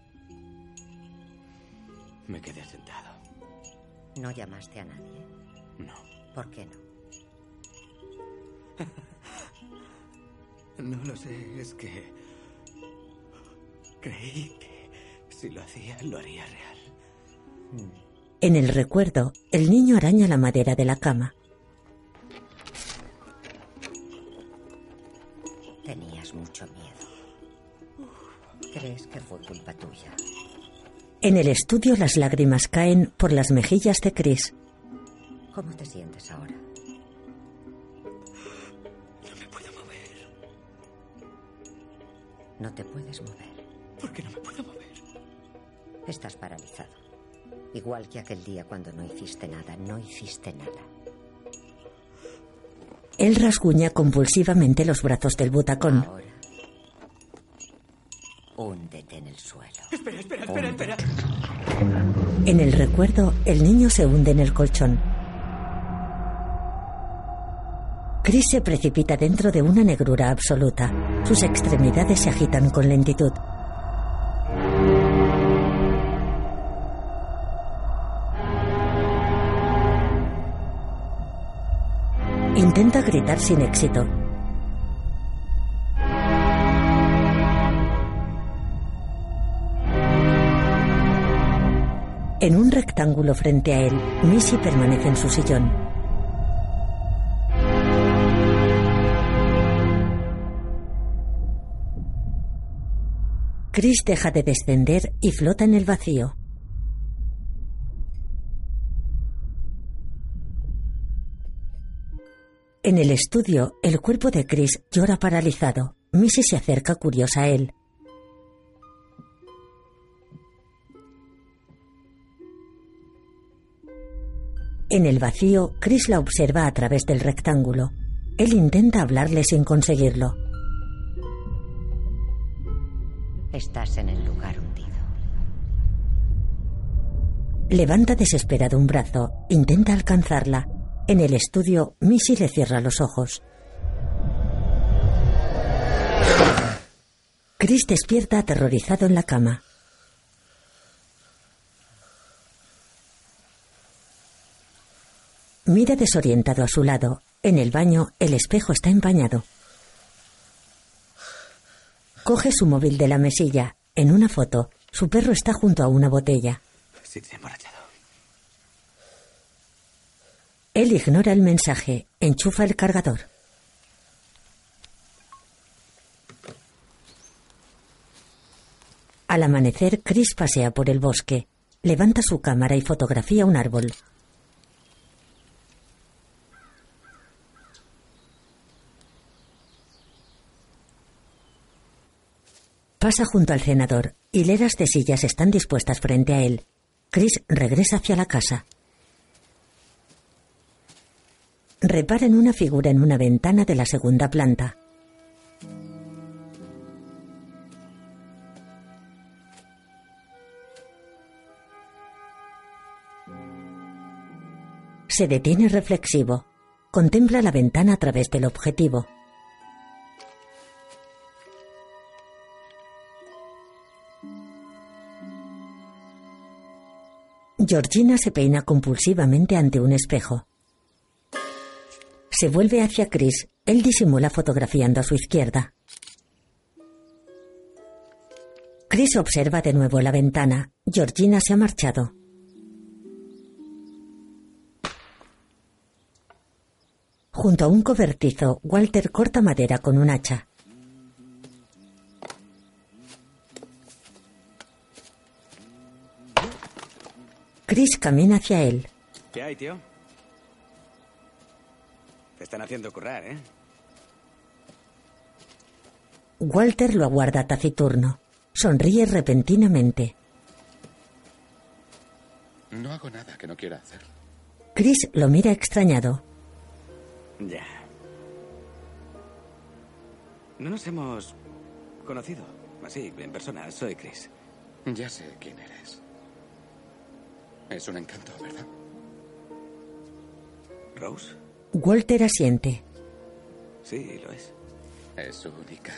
Me quedé sentado. ¿No llamaste a nadie? No. ¿Por qué no? No lo sé, es que... Creí que si lo hacía, lo haría real. En el recuerdo, el niño araña la madera de la cama. Tenías mucho miedo. ¿Crees que fue culpa tuya? En el estudio las lágrimas caen por las mejillas de Chris. ¿Cómo te sientes ahora? No me puedo mover. No te puedes mover. ¿Por qué no me puedo mover? Estás paralizado. Igual que aquel día cuando no hiciste nada. No hiciste nada. Él rasguña convulsivamente los brazos del butacón. Ahora. Húndete en el suelo. Espera, espera, espera, espera. En el recuerdo, el niño se hunde en el colchón. Chris se precipita dentro de una negrura absoluta. Sus extremidades se agitan con lentitud. Intenta gritar sin éxito. En un rectángulo frente a él, Missy permanece en su sillón. Chris deja de descender y flota en el vacío. En el estudio, el cuerpo de Chris llora paralizado. Missy se acerca curiosa a él. En el vacío, Chris la observa a través del rectángulo. Él intenta hablarle sin conseguirlo. Estás en el lugar hundido. Levanta desesperado un brazo, intenta alcanzarla. En el estudio, Missy le cierra los ojos. Chris despierta aterrorizado en la cama. Mira desorientado a su lado. En el baño, el espejo está empañado. Coge su móvil de la mesilla. En una foto, su perro está junto a una botella se ha emborrachado. Él ignora el mensaje, enchufa el cargador. Al amanecer, Chris pasea por el bosque. Levanta su cámara y fotografía un árbol. Pasa junto al cenador. Hileras de sillas están dispuestas frente a él. Chris regresa hacia la casa. Repara en una figura en una ventana de la segunda planta. Se detiene reflexivo. Contempla la ventana a través del objetivo. Georgina se peina compulsivamente ante un espejo. Se vuelve hacia Chris. Él disimula fotografiando a su izquierda. Chris observa de nuevo la ventana. Georgina se ha marchado. Junto a un cobertizo, Walter corta madera con un hacha. Chris camina hacia él. ¿Qué hay, tío? Te están haciendo currar, ¿eh? Walter lo aguarda taciturno. Sonríe repentinamente. No hago nada que no quiera hacer. Chris lo mira extrañado. Ya. No nos hemos conocido. Así, en persona. Soy Chris. Ya sé quién eres. Es un encanto, ¿verdad? ¿Rose? Walter asiente. Sí, lo es. Es única.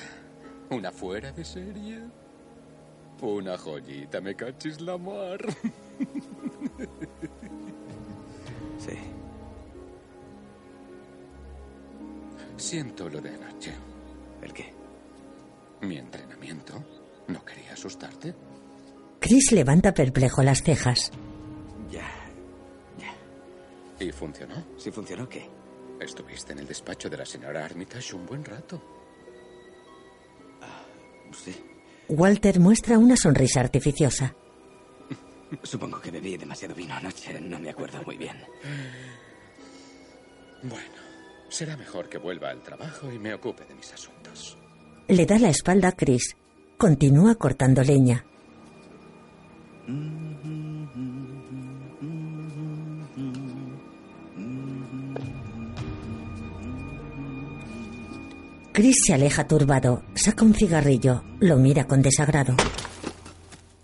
Una fuera de serie. Una joyita, me cachis la mar. Sí. Siento lo de anoche. ¿El qué? Mi entrenamiento. ¿No quería asustarte? Chris levanta perplejo las cejas. Ya. ¿Y funcionó? ¿Sí funcionó qué? Estuviste en el despacho de la señora Armitage un buen rato. Sí. Walter muestra una sonrisa artificiosa. Supongo que bebí demasiado vino anoche. No me acuerdo muy bien. Bueno, será mejor que vuelva al trabajo y me ocupe de mis asuntos. Le da la espalda a Chris. Continúa cortando leña. Chris se aleja turbado, saca un cigarrillo, lo mira con desagrado.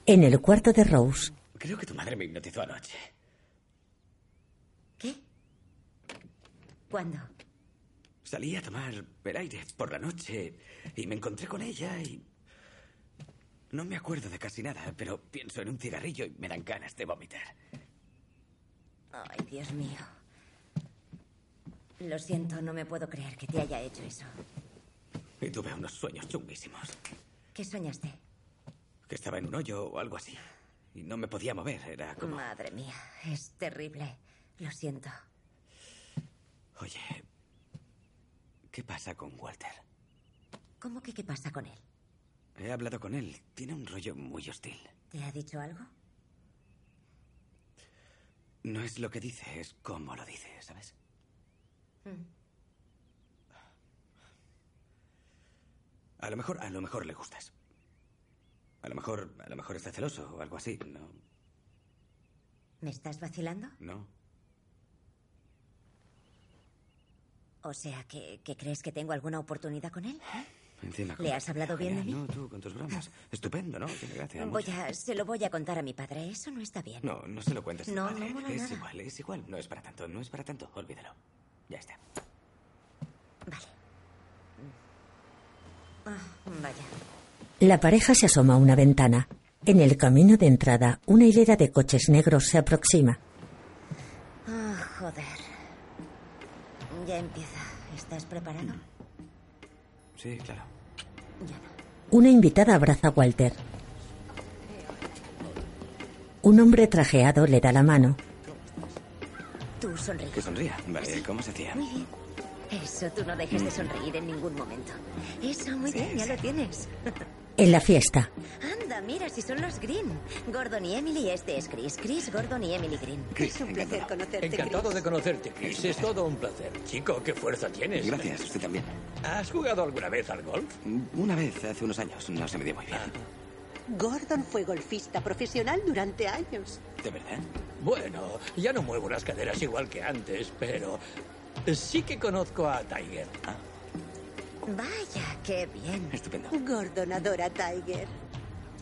En el cuarto de Rose, Creo que tu madre me hipnotizó anoche. ¿Qué? ¿Cuándo? Salí a tomar el aire por la noche y me encontré con ella y... No me acuerdo de casi nada, pero pienso en un cigarrillo y me dan ganas de vomitar. Ay, Dios mío. Lo siento, no me puedo creer que te haya hecho eso. Y tuve unos sueños chunguísimos. ¿Qué soñaste? Que estaba en un hoyo o algo así. Y no me podía mover. Era como... Madre mía, es terrible. Lo siento. Oye, ¿qué pasa con Walter? ¿Cómo que qué pasa con él? He hablado con él. Tiene un rollo muy hostil. ¿Te ha dicho algo? No es lo que dice, es cómo lo dice, ¿sabes? Mm. A lo mejor, a lo mejor le gustas. A lo mejor, a lo mejor está celoso o algo así. No, ¿Me estás vacilando? no. O sea, que, que crees que tengo alguna oportunidad con él. Encima, ¿Le has hablado bien de mí? No, tú con tus bromas. Estupendo, ¿no? Tiene gracia. Voy mucho. a, se lo voy a contar a mi padre. Eso no está bien. No, no se lo cuentes. a tu No, padre. no mola Es nada. igual, es igual. No es para tanto, no es para tanto. Olvídalo. Ya está. Vale. Ah, vaya. la pareja se asoma a una ventana. En el camino de entrada, una hilera de coches negros se aproxima. Ah, joder. Ya empieza. ¿Estás preparado? Sí, claro. Ya no. Una invitada abraza a Walter. Un hombre trajeado le da la mano. Tú sonríe. Que sonría. Vale, ¿cómo se hacía? Muy bien. Eso, tú no dejes de sonreír en ningún momento. Eso, muy Sí, bien, ya sí. lo tienes. En la fiesta, Anda, mira, si son los Green. Gordon y Emily, este es Chris. Chris, Gordon y Emily Green. Chris, Es un placer conocerte, Encantado Chris. de conocerte, Chris. Es todo un placer. Chico, qué fuerza tienes. Gracias, usted también. ¿Has jugado alguna vez al golf? Una vez, hace unos años, no se me dio muy bien. Gordon fue golfista profesional durante años. ¿De verdad? Bueno, ya no muevo las caderas igual que antes, pero sí que conozco a Tiger. Vaya, qué bien. Estupendo. Gordon adora a Tiger.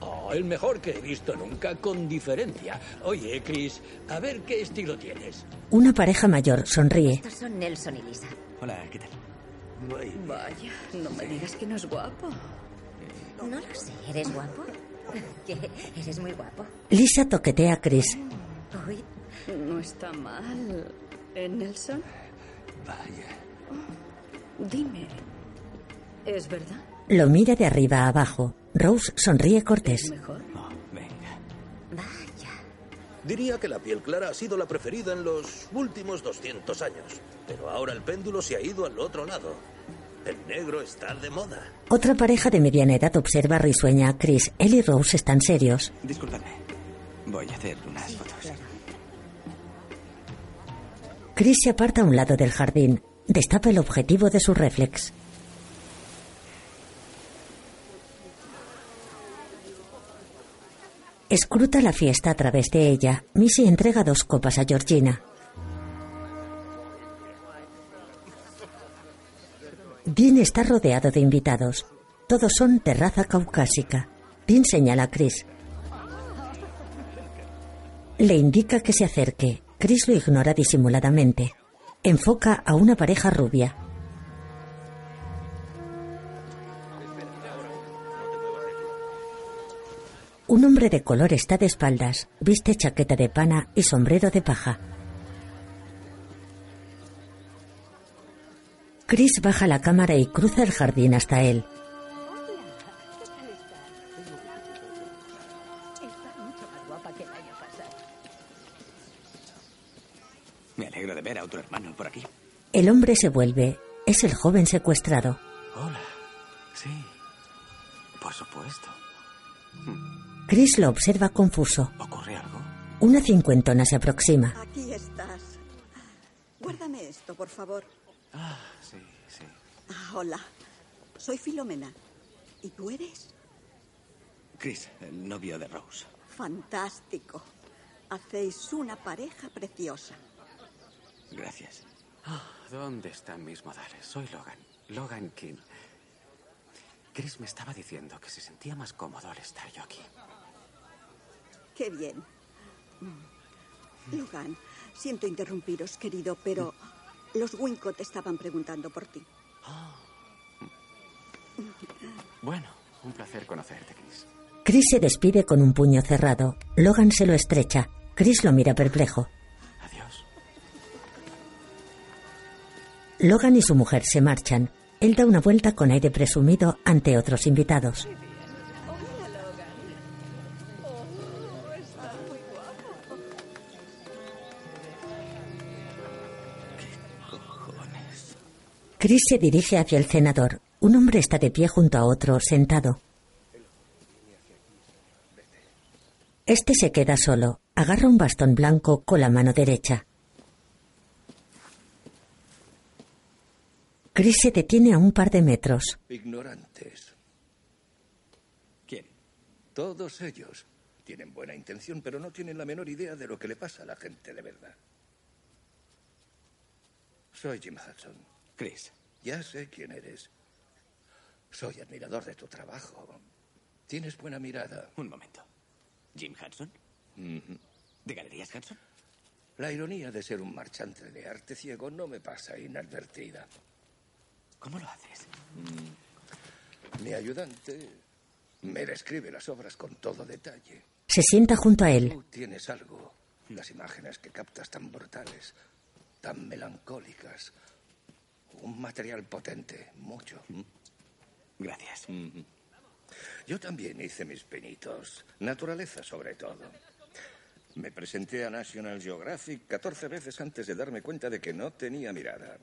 Oh, el mejor que he visto nunca, con diferencia. Oye, Chris, a ver qué estilo tienes. una pareja mayor sonríe. Estos son Nelson y Lisa. Hola, ¿qué tal? Vaya, no me digas que no es guapo. No lo sé, ¿eres guapo? ¿Qué? ¿Eres muy guapo? Lisa toquetea a Chris. Uy, No está mal. ¿Eh, Nelson? Vaya. Dime, ¿es verdad? Lo mira de arriba a abajo. Rose sonríe cortés. Mejor. Oh, venga. vaya. Diría que la piel clara ha sido la preferida en los últimos 200 años. Pero ahora el péndulo se ha ido al otro lado. El negro está de moda. Otra pareja de mediana edad observa risueña a Chris. Él y Rose están serios. Disculpadme. Voy a hacer unas fotos. Chris se aparta a un lado del jardín. Destapa el objetivo de su reflex. Escruta la fiesta a través de ella. Missy entrega dos copas a Georgina. Dean está rodeado de invitados. Todos son de raza caucásica. Dean señala a Chris. Le indica que se acerque. Chris lo ignora disimuladamente. Enfoca a una pareja rubia. Un hombre de color está de espaldas, viste chaqueta de pana y sombrero de paja. Chris baja la cámara y cruza el jardín hasta él. Me alegro de ver a otro hermano por aquí. El hombre se vuelve. Es el joven secuestrado. Hola. Sí. Por supuesto. Chris lo observa confuso. ¿Ocurre algo? Una cincuentona se aproxima. Aquí estás. Guárdame esto, por favor. Ah, sí, sí. Ah, hola. Soy Filomena. ¿Y tú eres? Chris, el novio de Rose. Fantástico. Hacéis una pareja preciosa. Gracias. Ah, ¿Dónde están mis modales? Soy Logan. Logan King. Chris me estaba diciendo que se sentía más cómodo al estar yo aquí. Qué bien. Logan, siento interrumpiros, querido, pero los Wincott estaban preguntando por ti. Bueno, un placer conocerte, Chris. Chris se despide con un puño cerrado. Logan se lo estrecha. Chris lo mira perplejo. Logan y su mujer se marchan. Él da una vuelta con aire presumido ante otros invitados. Chris se dirige hacia el cenador. Un hombre está de pie junto a otro, sentado. Este se queda solo. Agarra un bastón blanco con la mano derecha. Chris se detiene a un par de metros. Ignorantes. ¿Quién? Todos ellos tienen buena intención, pero no tienen la menor idea de lo que le pasa a la gente de verdad. Soy Jim Hudson. Chris. Ya sé quién eres. Soy admirador de tu trabajo. Tienes buena mirada. Un momento. ¿Jim Hudson? ¿De Galerías Hudson? La ironía de ser un marchante de arte ciego no me pasa inadvertida. ¿Cómo lo haces? Mi ayudante me describe las obras con todo detalle. Se sienta junto a él. Tú tienes algo. Las imágenes que captas tan brutales, tan melancólicas. Un material potente, mucho. Gracias. Yo también hice mis pinitos. Naturaleza sobre todo. Me presenté a National Geographic 14 veces antes de darme cuenta de que no tenía mirada.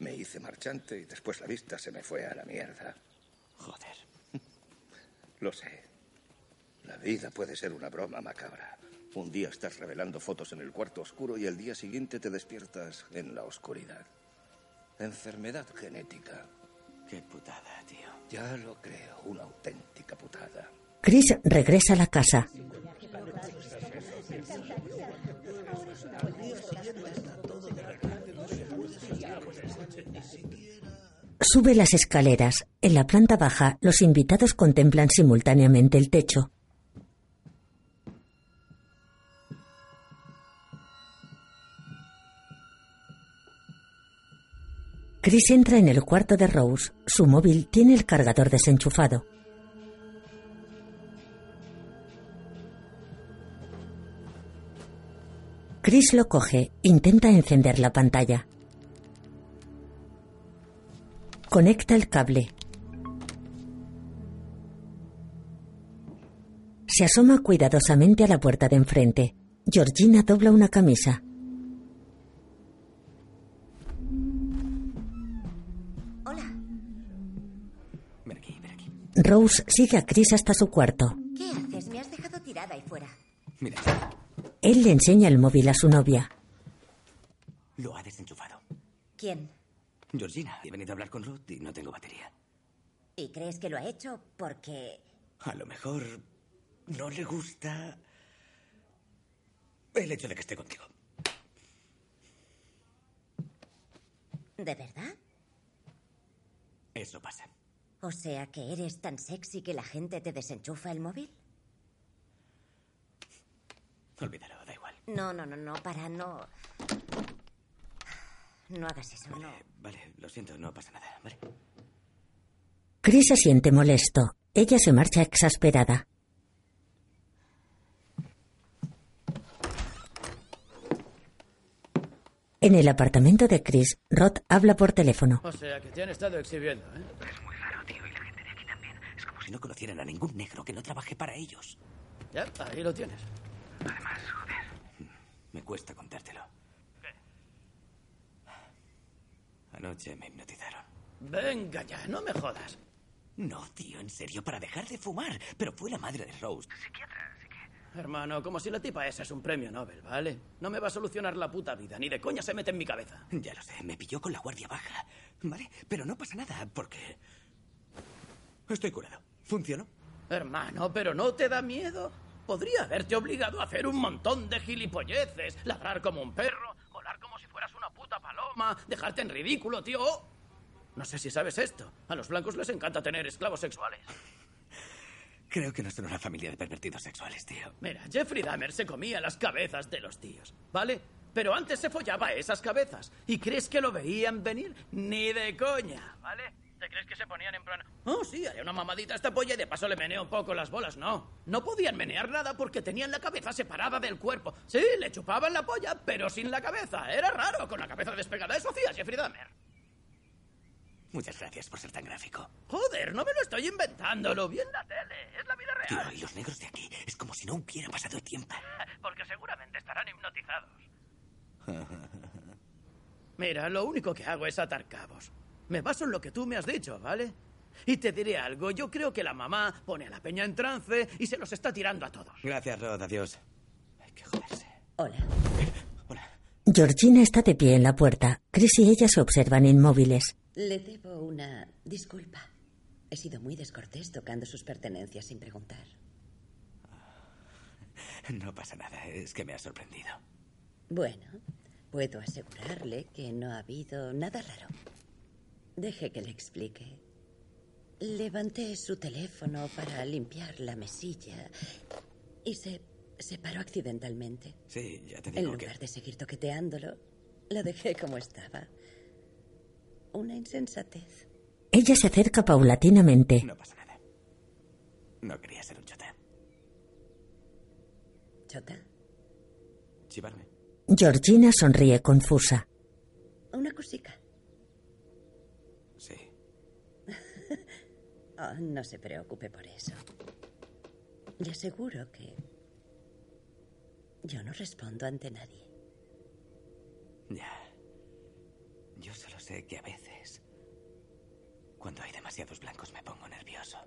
Me hice marchante y después la vista se me fue a la mierda. Joder. Lo sé. La vida puede ser una broma macabra. Un día estás revelando fotos en el cuarto oscuro y al día siguiente te despiertas en la oscuridad. Enfermedad genética. Qué putada, tío. Ya lo creo, una auténtica putada. Chris regresa a la casa. Sube las escaleras. En la planta baja, los invitados contemplan simultáneamente el techo. Chris entra en el cuarto de Rose. Su móvil tiene el cargador desenchufado. Chris lo coge, intenta encender la pantalla. Conecta el cable. Se asoma cuidadosamente a la puerta de enfrente. Georgina dobla una camisa. Hola. Rose sigue a Chris hasta su cuarto. ¿Qué haces? Me has dejado tirada ahí fuera. Mira, Él le enseña el móvil a su novia. lo ha desenchufado. ¿Quién? Georgina, he venido a hablar con Ruth y no tengo batería. ¿Y crees que lo ha hecho porque... A lo mejor no le gusta el hecho de que esté contigo. ¿De verdad? Eso pasa. O sea que eres tan sexy que la gente te desenchufa el móvil. Olvídalo, da igual. No, no, no, no, para, no. No hagas eso, no. Vale, lo siento, no pasa nada, ¿vale? Chris se siente molesto. Ella se marcha exasperada. En el apartamento de Chris, Rod habla por teléfono. O sea que te han estado exhibiendo, ¿eh? Es muy raro, tío, y la gente de aquí también. Es como si no conocieran a ningún negro que no trabaje para ellos. Ya, ahí lo tienes. Además, joder. Me cuesta contártelo. Anoche me hipnotizaron. Venga ya, no me jodas. No, tío, en serio, para dejar de fumar. Pero fue la madre de Rose. Psiquiatra, así que... Hermano, como si la tipa esa es un premio Nobel, ¿vale? No me va a solucionar la puta vida, ni de coña se mete en mi cabeza. Ya lo sé, me pilló con la guardia baja. ¿Vale? Pero no pasa nada, porque... Estoy curado. ¿Funcionó? Hermano, ¿pero no te da miedo? Podría haberte obligado a hacer un montón de gilipolleces. Ladrar como un perro, volar como si fueras una puta paloma, dejarte en ridículo, tío. No sé si sabes esto. A los blancos les encanta tener esclavos sexuales. Creo que no son una familia de pervertidos sexuales, tío. Mira, Jeffrey Dahmer se comía las cabezas de los tíos, ¿vale? Pero antes se follaba esas cabezas. ¿Y crees que lo veían venir? Ni de coña, ¿vale? ¿Te crees que se ponían en plan... Oh, sí, haré una mamadita a esta polla y de paso le meneo un poco las bolas? No, no podían menear nada porque tenían la cabeza separada del cuerpo. Sí, le chupaban la polla, pero sin la cabeza. Era raro, con la cabeza despegada. Eso hacía Jeffrey Dahmer. Muchas gracias por ser tan gráfico. Joder, no me lo estoy inventando, lo vi en la tele. Es la vida real. Tío, y los negros de aquí es como si no hubiera pasado el tiempo. Porque seguramente estarán hipnotizados. Mira, lo único que hago es atar cabos. Me baso en lo que tú me has dicho, ¿vale? Y te diré algo, yo creo que la mamá pone a la peña en trance y se los está tirando a todos. Gracias, Rod, adiós. Hay que joderse. Hola. Georgina está de pie en la puerta. Chris y ella se observan inmóviles. Le debo una disculpa. He sido muy descortés tocando sus pertenencias sin preguntar. No pasa nada, es que me ha sorprendido. Bueno, puedo asegurarle que no ha habido nada raro. Deje que le explique. Levanté su teléfono para limpiar la mesilla y se separó accidentalmente. Sí, ya te En digo lugar que... de seguir toqueteándolo, lo dejé como estaba. Una insensatez. Ella se acerca paulatinamente. No pasa nada. No quería ser un chota. ¿Chota? Chivarme. Georgina sonríe confusa. Una cosica. Oh, no se preocupe por eso. Le aseguro que yo no respondo ante nadie. Ya. Yo solo sé que a veces, cuando hay demasiados blancos, me pongo nervioso.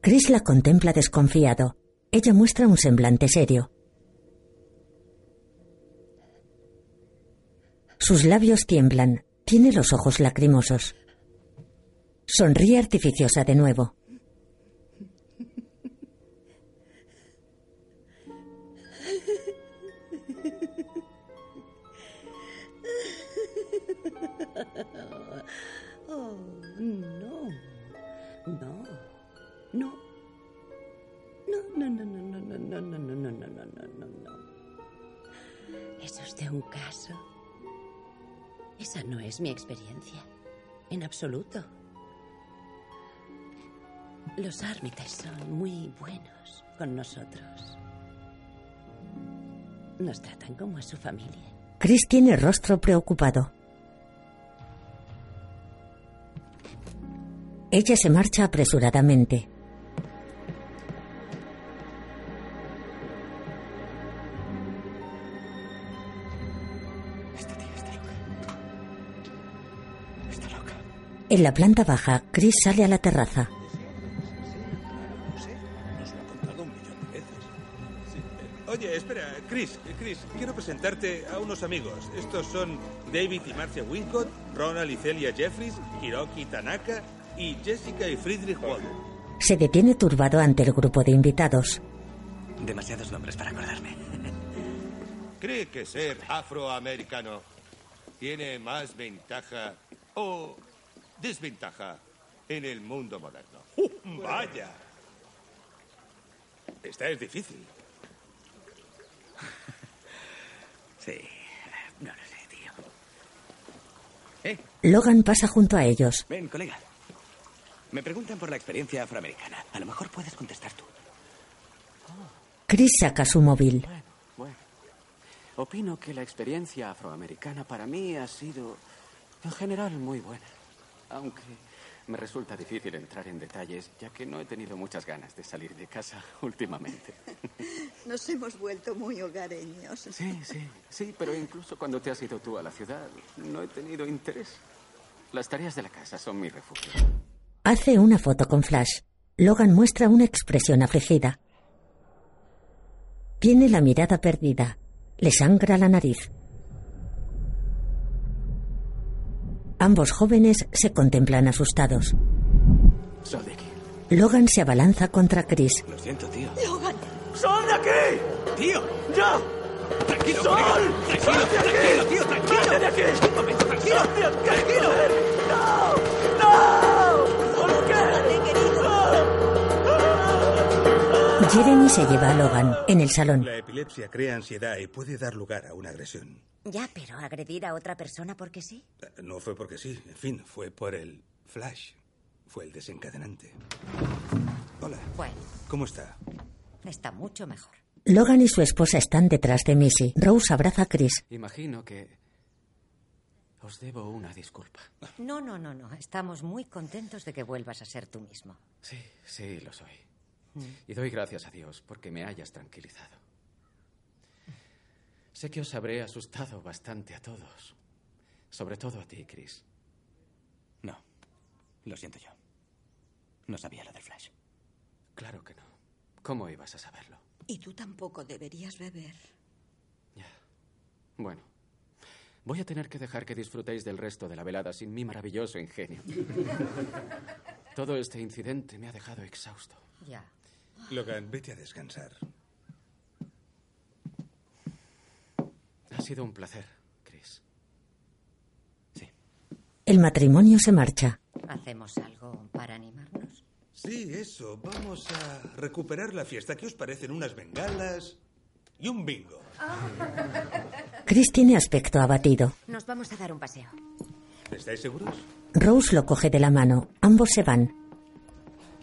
Chris la contempla desconfiado. Ella muestra un semblante serio. Sus labios tiemblan. Tiene los ojos lacrimosos. Sonríe artificiosa de nuevo. Oh, no. No. No. No, no, no, no, no, no, no, no, no, no, no, no, no. ¿Es usted un caso? Esa no es mi experiencia. En absoluto. Los ármites son muy buenos con nosotros. Nos tratan como a su familia. Chris tiene rostro preocupado. Ella se marcha apresuradamente. En la planta baja, Chris sale a la terraza. Chris, Chris, quiero presentarte a unos amigos. Estos son David y Marcia Wincott, Ronald y Celia Jeffries, Hiroki Tanaka y Jessica y Friedrich Waller. Se detiene turbado ante el grupo de invitados. Demasiados nombres para acordarme. ¿Cree que ser afroamericano tiene más ventaja o desventaja en el mundo moderno? Uh, vaya. Esta es difícil. Sí, no lo sé, tío. ¿Eh? Logan pasa junto a ellos. Ven, colega. Me preguntan por la experiencia afroamericana. A lo mejor puedes contestar tú. Chris saca su móvil. Bueno, opino que la experiencia afroamericana para mí ha sido, en general, muy buena. Aunque me resulta difícil entrar en detalles, ya que no he tenido muchas ganas de salir de casa últimamente. Nos hemos vuelto muy hogareños. Sí, sí, sí, pero incluso cuando te has ido tú a la ciudad, no he tenido interés. Las tareas de la casa son mi refugio. Hace una foto con flash. Logan muestra una expresión afligida. Tiene la mirada perdida. Le sangra la nariz. Ambos jóvenes se contemplan asustados. Sal de aquí. Logan se abalanza contra Chris. Lo siento, tío. Logan. ¡Sal de aquí! ¡Tío! ¡Ya! ¡Tranquilo, ¡Sal! colega! ¡Tranquilo, tranquilo, tío! ¡Tranquilo! ¡Sal de aquí! Un momento, tranquilo. ¡Tranquilo! ¡No! ¡No! Jeremy se lleva a Logan en el salón. La epilepsia crea ansiedad y puede dar lugar a una agresión. Ya, pero agredir a otra persona porque sí. No fue porque sí, en fin, fue por el flash. Fue el desencadenante. Hola. Bueno, ¿Cómo está? está mucho mejor. Logan y su esposa están detrás de Missy. Rose abraza a Chris. Imagino que os debo una disculpa. No, no, no, no. Estamos muy contentos de que vuelvas a ser tú mismo. Sí, sí, lo soy. Y doy gracias a Dios porque me hayas tranquilizado. Sé que os habré asustado bastante a todos. Sobre todo a ti, Chris. No, lo siento yo. No sabía lo del flash. Claro que no. ¿Cómo ibas a saberlo? Y tú tampoco deberías beber. Bueno, voy a tener que dejar que disfrutéis del resto de la velada sin mi maravilloso ingenio. Todo este incidente me ha dejado exhausto. Ya. Logan, vete a descansar. Ha sido un placer, Chris. El matrimonio se marcha. ¿Hacemos algo para animarnos? Sí, eso. Vamos a recuperar la fiesta. ¿Qué os parecen unas bengalas y un bingo? Chris tiene aspecto abatido. Nos vamos a dar un paseo. ¿Estáis seguros? Rose lo coge de la mano. Ambos se van.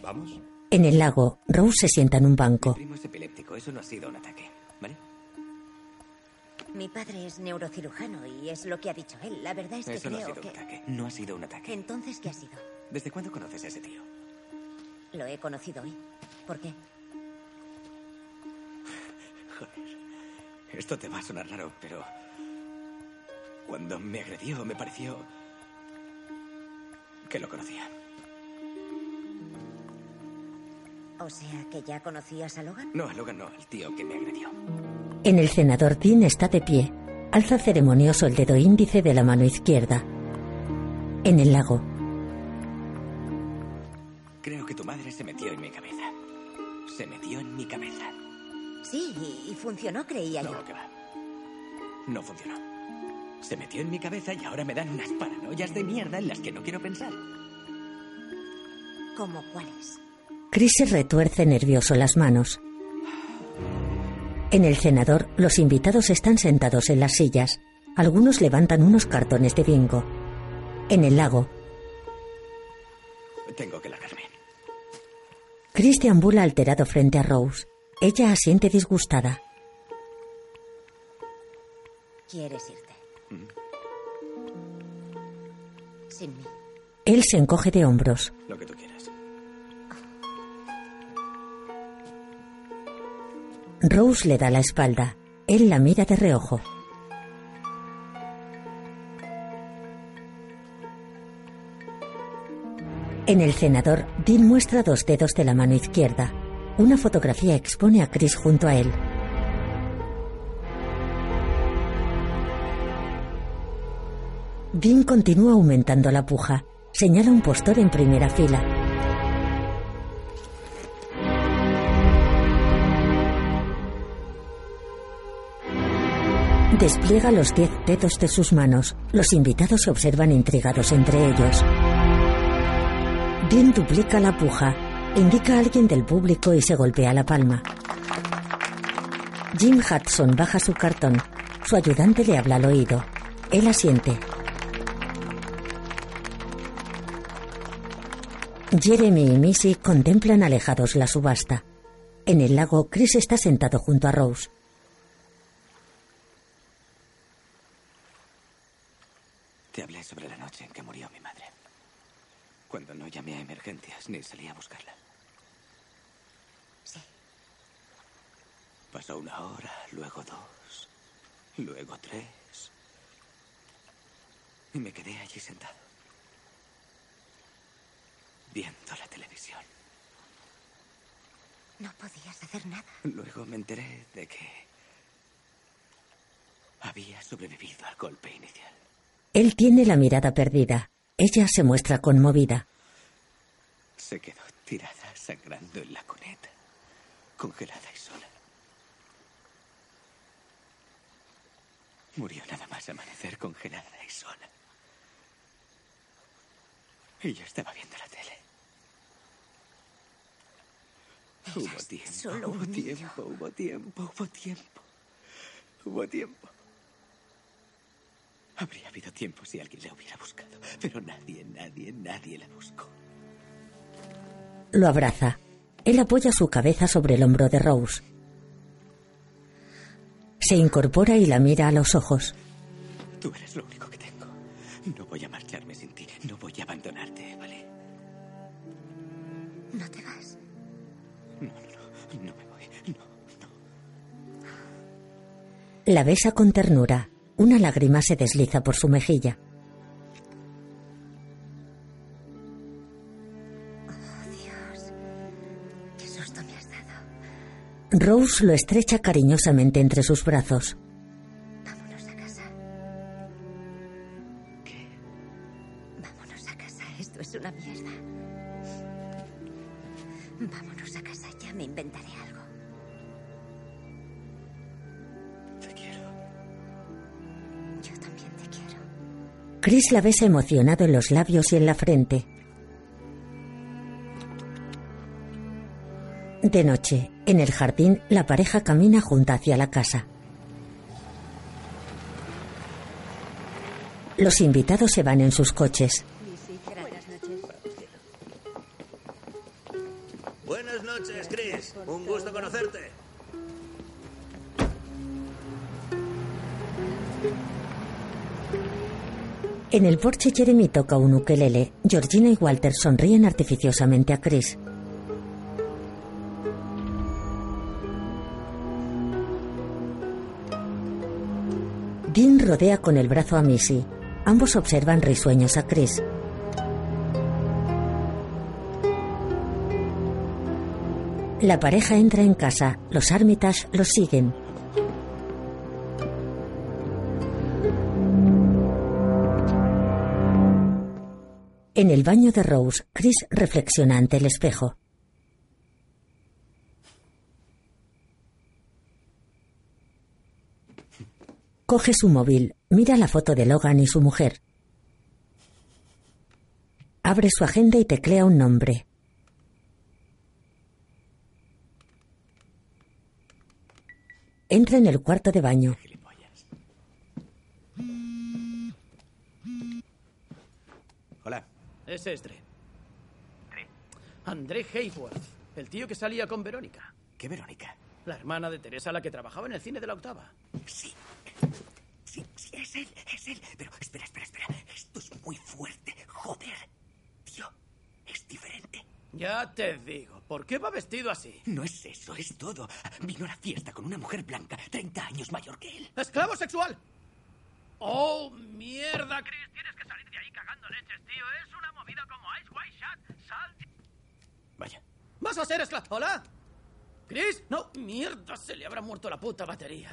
¿Vamos? En el lago, Rose se sienta en un banco. Primo es epiléptico, eso no ha sido un ataque, ¿vale? Mi padre es neurocirujano y es lo que ha dicho él. La verdad es que Eso no ha creo sido que... un ataque. No ha sido un ataque. Entonces, ¿qué ha sido? ¿Desde cuándo conoces a ese tío? Lo he conocido hoy. ¿Por qué? Joder. Esto te va a sonar raro, pero. Cuando me agredió, me pareció. que lo conocía. O sea, que ya conocías a Logan. No, a Logan no, al tío que me agredió. En el cenador, Dean está de pie. Alza ceremonioso el dedo índice de la mano izquierda. En el lago, Creo que tu madre se metió en mi cabeza. Se metió en mi cabeza. Sí, y, y funcionó, creía yo. No, que va. No funcionó. Se metió en mi cabeza y ahora me dan unas paranoias de mierda en las que no quiero pensar. ¿Cómo cuáles? Chris se retuerce nervioso las manos. En el cenador, los invitados están sentados en las sillas. Algunos levantan unos cartones de bingo. En el lago, Tengo que largarme. Chris deambula alterado frente a Rose. Ella asiente disgustada. ¿Quieres irte? Mm. Sin mí. Él se encoge de hombros. Lo que tú quieras. Rose le da la espalda. Él la mira de reojo. En el cenador, Dean muestra dos dedos de la mano izquierda. Una fotografía expone a Chris junto a él. Dean continúa aumentando la puja. Señala un postor en primera fila. Despliega los diez dedos de sus manos. Los invitados se observan intrigados entre ellos. Dean duplica la puja. Indica a alguien del público y se golpea la palma. Jim Hudson baja su cartón. Su ayudante le habla al oído. Él asiente. Jeremy y Missy contemplan alejados la subasta. En el lago, Chris está sentado junto a Rose. Te hablé sobre la noche en que murió mi madre. Cuando no llamé a emergencias ni salí a buscarla. Sí. Pasó una hora, luego dos, luego tres. Y me quedé allí sentado. Viendo la televisión. No podías hacer nada. Luego me enteré de que había sobrevivido al golpe inicial. Él tiene la mirada perdida. Ella se muestra conmovida. Se quedó tirada, sangrando en la cuneta, congelada y sola. Murió nada más amanecer congelada y sola. Y yo estaba viendo la tele. Hubo tiempo, hubo tiempo, hubo tiempo, hubo tiempo. Hubo tiempo. Habría habido tiempo si alguien la hubiera buscado, pero nadie, nadie, nadie la buscó. Lo abraza. Él apoya su cabeza sobre el hombro de Rose. Se incorpora y la mira a los ojos. Tú eres lo único que tengo. No voy a marcharme sin ti. No voy a abandonarte, ¿vale? No te vas. No, no, no. No me voy. No. La besa con ternura. Una lágrima se desliza por su mejilla. Oh, Dios. Qué susto me has dado. Rose lo estrecha cariñosamente entre sus brazos. Chris la besa emocionado en los labios y en la frente. De noche, en el jardín, la pareja camina junta hacia la casa. Los invitados se van en sus coches. En el porche Jeremy toca un ukelele. Georgina y Walter sonríen artificiosamente a Chris. Dean rodea con el brazo a Missy. Ambos observan risueños a Chris. La pareja entra en casa. Los Armitage los siguen. En el baño de Rose, Chris reflexiona ante el espejo. Coge su móvil, mira la foto de Logan y su mujer. Abre su agenda y teclea un nombre. Entra en el cuarto de baño. Hola. Es Estre. André Hayworth, el tío que salía con Verónica. ¿Qué Verónica? La hermana de Teresa, la que trabajaba en el cine de la octava. Sí. Sí, sí, es él, es él. Pero espera, espera, espera. Esto es muy fuerte. Joder. Tío, es diferente. Ya te digo, ¿por qué va vestido así? No es eso, es todo. Vino a la fiesta con una mujer blanca, 30 años mayor que él. ¡Esclavo sexual! ¡Oh, mierda, Chris! Tienes que salir de ahí cagando leches, tío. Es una movida como Ice White Shot. Sal. Vaya. ¿Vas a ser esclavo? ¿Hola? ¿Chris? No, mierda, se le habrá muerto la puta batería.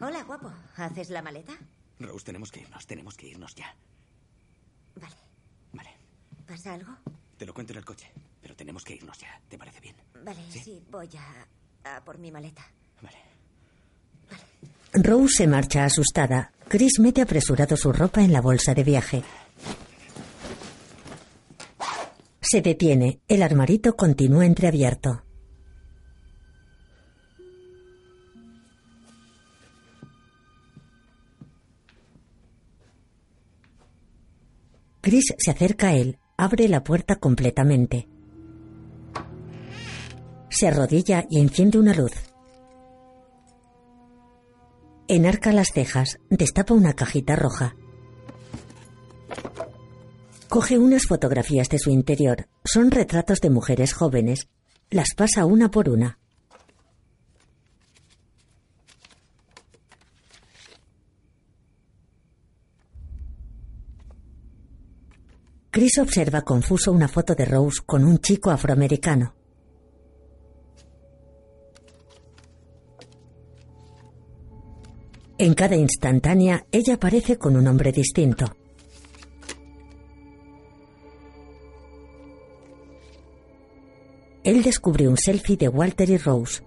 Hola, guapo. ¿Haces la maleta? Rose, tenemos que irnos, tenemos que irnos ya. Vale. Vale. ¿Pasa algo? Te lo cuento en el coche, pero tenemos que irnos ya. ¿Te parece bien? Vale, sí, voy a, a por mi maleta. Rose se marcha asustada. Chris mete apresurado su ropa en la bolsa de viaje. Se detiene. El armarito continúa entreabierto. Chris se acerca a él, abre la puerta completamente. Se arrodilla y enciende una luz. Enarca las cejas, destapa una cajita roja. Coge unas fotografías de su interior. Son retratos de mujeres jóvenes. Las pasa una por una. Chris observa confuso una foto de Rose con un chico afroamericano. En cada instantánea, ella aparece con un hombre distinto. Él descubre un selfie de Walter y Rose.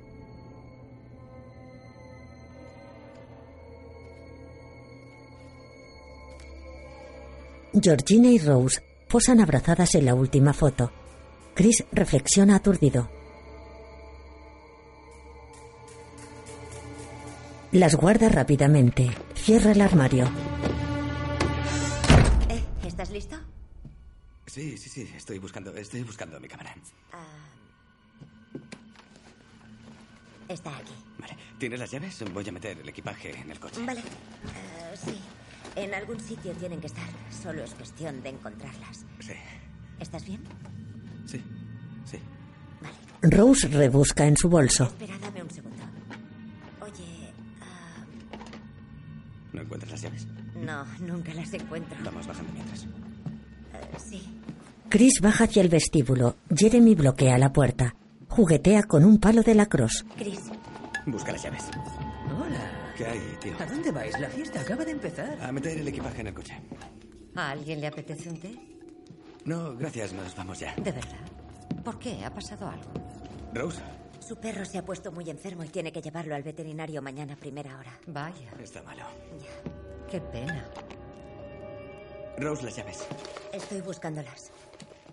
Georgina y Rose posan abrazadas en la última foto. Chris reflexiona aturdido. Las guarda rápidamente. Cierra el armario. ¿Eh? ¿Estás listo? Sí, sí, sí. Estoy buscando, estoy buscando mi cámara. Ah, está aquí. Vale. ¿Tienes las llaves? Voy a meter el equipaje en el coche. Vale. Ah, sí. En algún sitio tienen que estar. Solo es cuestión de encontrarlas. Sí. ¿Estás bien? Sí. Sí. Rose rebusca en su bolso. Espera, dame un segundo. ¿No encuentras las llaves? no, nunca las encuentro. Vamos bajando mientras. Eh, sí. Chris baja hacia el vestíbulo. Jeremy bloquea la puerta. Juguetea con un palo de la cross. Chris. Busca las llaves. Hola. ¿Qué hay, tío? ¿A dónde vais? La fiesta acaba de empezar. A meter el equipaje en el coche. ¿A alguien le apetece un té? No, gracias, nos vamos ya. ¿De verdad? ¿Por qué? ¿Ha pasado algo? Rose, Su perro se ha puesto muy enfermo y tiene que llevarlo al veterinario mañana a primera hora. Vaya. está malo. Qué pena. Rose, las llaves. Estoy buscándolas.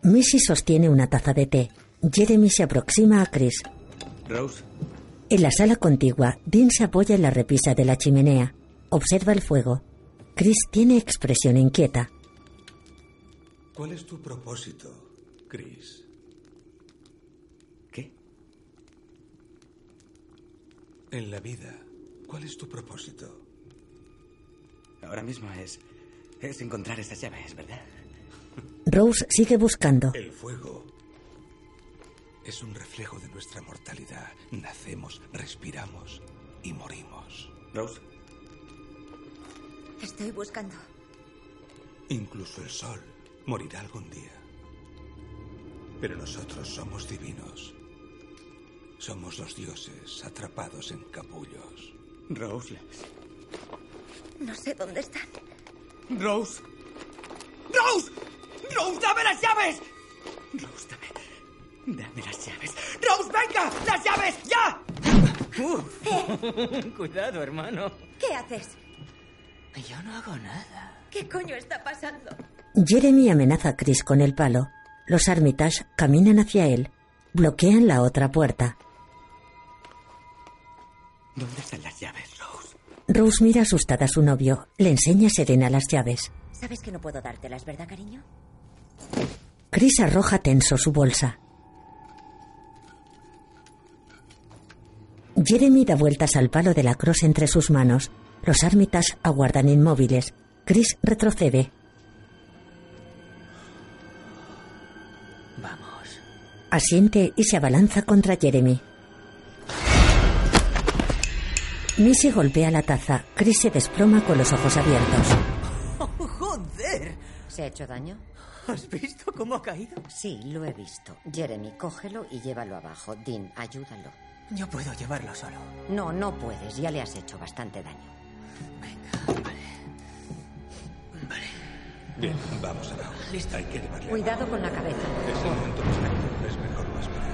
Missy sostiene una taza de té. Jeremy se aproxima a Chris. Rose, En la sala contigua, Dean se apoya en la repisa de la chimenea. Observa el fuego. Chris tiene expresión inquieta. ¿Cuál es tu propósito, Chris? ¿Qué? En la vida, ¿cuál es tu propósito? ahora mismo es. es encontrar esas llaves, ¿verdad? Rose sigue buscando. El fuego es un reflejo de nuestra mortalidad. Nacemos, respiramos y morimos. Rose, Estoy buscando. Incluso el sol morirá algún día. Pero nosotros somos divinos. Somos los dioses atrapados en capullos. Rose. No sé dónde están. Rose. Rose. Rose, dame las llaves. Rose, dame. Dame las llaves. Rose, venga. Las llaves, ya. Uf. Cuidado, hermano. ¿Qué haces? Yo no hago nada. ¿Qué coño está pasando? Jeremy amenaza a Chris con el palo. Los Armitage caminan hacia él. Bloquean la otra puerta. ¿Dónde están las llaves, Rose? Rose mira asustada a su novio. Le enseña a Serena las llaves. Sabes que no puedo dártelas, ¿verdad, cariño? Chris arroja tenso su bolsa. Jeremy da vueltas al palo de la cruz entre sus manos. Los Armitage aguardan inmóviles. Chris retrocede. Vamos. Asiente y se abalanza contra Jeremy. Missy golpea la taza. Chris se desploma con los ojos abiertos. Oh, ¡Joder! ¿Se ha hecho daño? ¿Has visto cómo ha caído? Sí, lo he visto. Jeremy, cógelo y llévalo abajo. Dean, ayúdalo. Yo puedo llevarlo solo. No, no puedes. Ya le has hecho bastante daño. Bien, vamos abajo. Listo. Hay que llevarle Cuidado con la cabeza. Es el momento perfecto. Es mejor no esperar.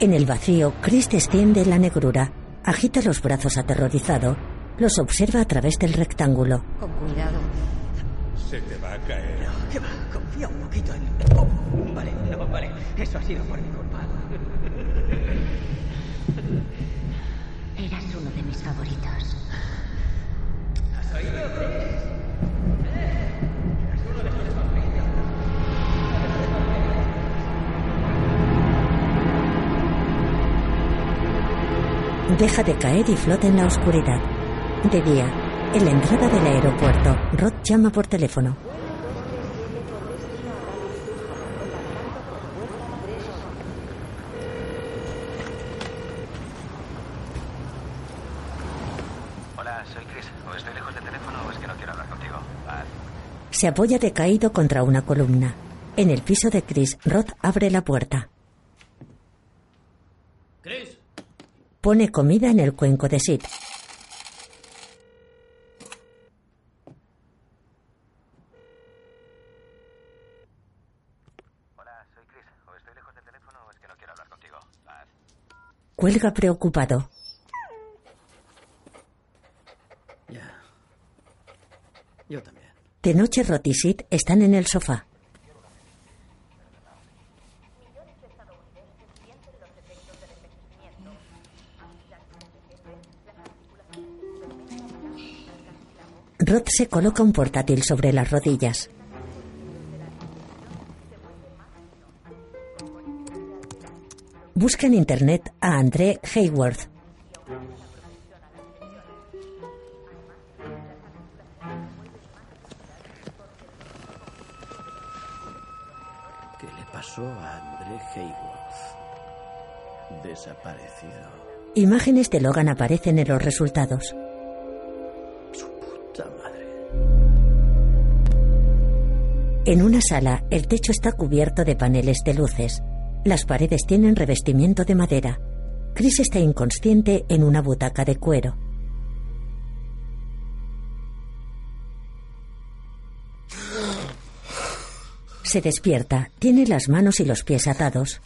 En el vacío, Chris desciende en la negrura. Agita los brazos aterrorizado. Los observa a través del rectángulo. Con cuidado. Se te va a caer. ¿Qué va? Confía un poquito en... Oh, vale, no, vale. Eso ha sido por mi culpa. Eras uno de mis favoritos. ¿Has oído, Deja de caer y flota en la oscuridad. De día, en la entrada del aeropuerto, Rod llama por teléfono. Hola, soy Chris. O estoy lejos del teléfono o es que no quiero hablar contigo. Se apoya decaído contra una columna. En el piso de Chris, Rod abre la puerta. Chris, Pone comida en el cuenco de Sid. Hola, soy Chris. O estoy lejos del teléfono o es que no quiero hablar contigo. Paz. Cuelga preocupado. Ya. Yo también. De noche, Rod y Sid están en el sofá. Rod se coloca un portátil sobre las rodillas. Busca en internet a André Hayworth. ¿Qué le pasó a André Hayworth? Desaparecido. Imágenes de Logan aparecen en los resultados. En una sala, el techo está cubierto de paneles de luces. Las paredes tienen revestimiento de madera. Chris está inconsciente en una butaca de cuero. Se despierta, tiene las manos y los pies atados.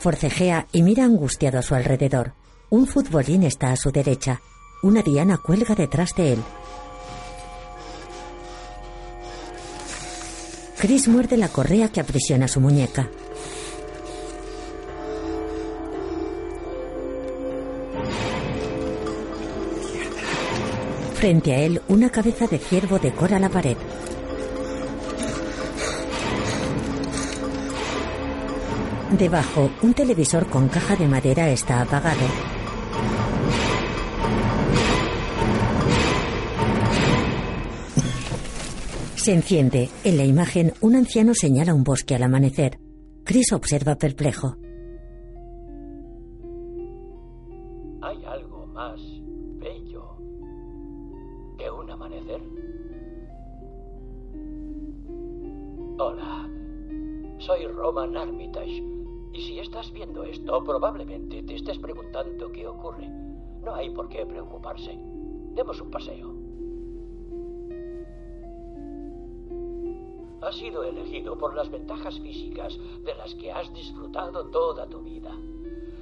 Forcejea y mira angustiado a su alrededor. Un futbolín está a su derecha. Una diana cuelga detrás de él. Chris muerde la correa que aprisiona su muñeca. Frente a él, una cabeza de ciervo decora la pared. Debajo, un televisor con caja de madera está apagado. Se enciende. En la imagen, un anciano señala un bosque al amanecer. Chris observa perplejo. ¿Hay algo más bello que un amanecer? Hola. Soy Roman Armitage. Y si estás viendo esto, probablemente te estés preguntando qué ocurre. No hay por qué preocuparse. Demos un paseo. Has sido elegido por las ventajas físicas de las que has disfrutado toda tu vida.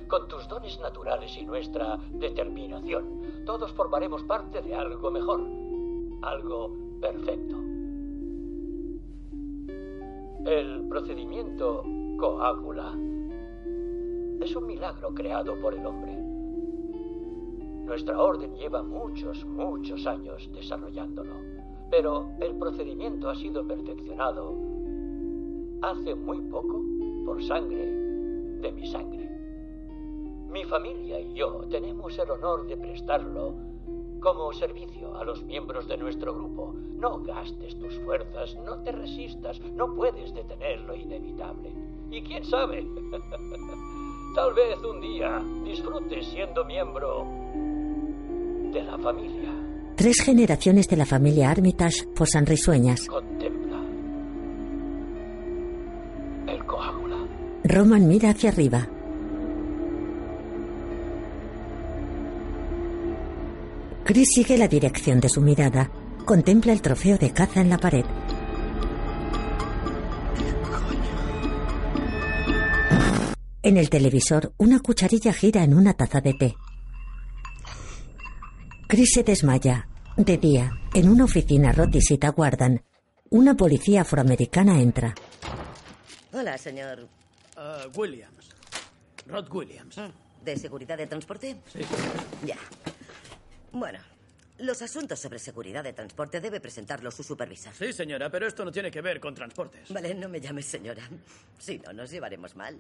Con tus dones naturales y nuestra determinación, todos formaremos parte de algo mejor. Algo perfecto. El procedimiento coágula es un milagro creado por el hombre. Nuestra orden lleva muchos, muchos años desarrollándolo, pero el procedimiento ha sido perfeccionado hace muy poco por sangre de mi sangre. Mi familia y yo tenemos el honor de prestarlo como servicio a los miembros de nuestro grupo. No gastes tus fuerzas, no te resistas, no puedes detener lo inevitable. Y quién sabe, tal vez un día disfrutes siendo miembro de la familia. Tres generaciones de la familia Armitage posan risueñas. Contempla el coágula. Roman mira hacia arriba. Chris sigue la dirección de su mirada. Contempla el trofeo de caza en la pared. En el televisor, una cucharilla gira en una taza de té. Chris se desmaya. De día, en una oficina, Rod y Sita guardan. Una policía afroamericana entra. Hola, señor. Ah, Williams. Rod Williams. ¿De seguridad de transporte? Sí. Ya. Bueno, los asuntos sobre seguridad de transporte debe presentarlo su supervisor. Sí, señora, pero esto no tiene que ver con transportes. Vale, no me llames señora. Si no, nos llevaremos mal.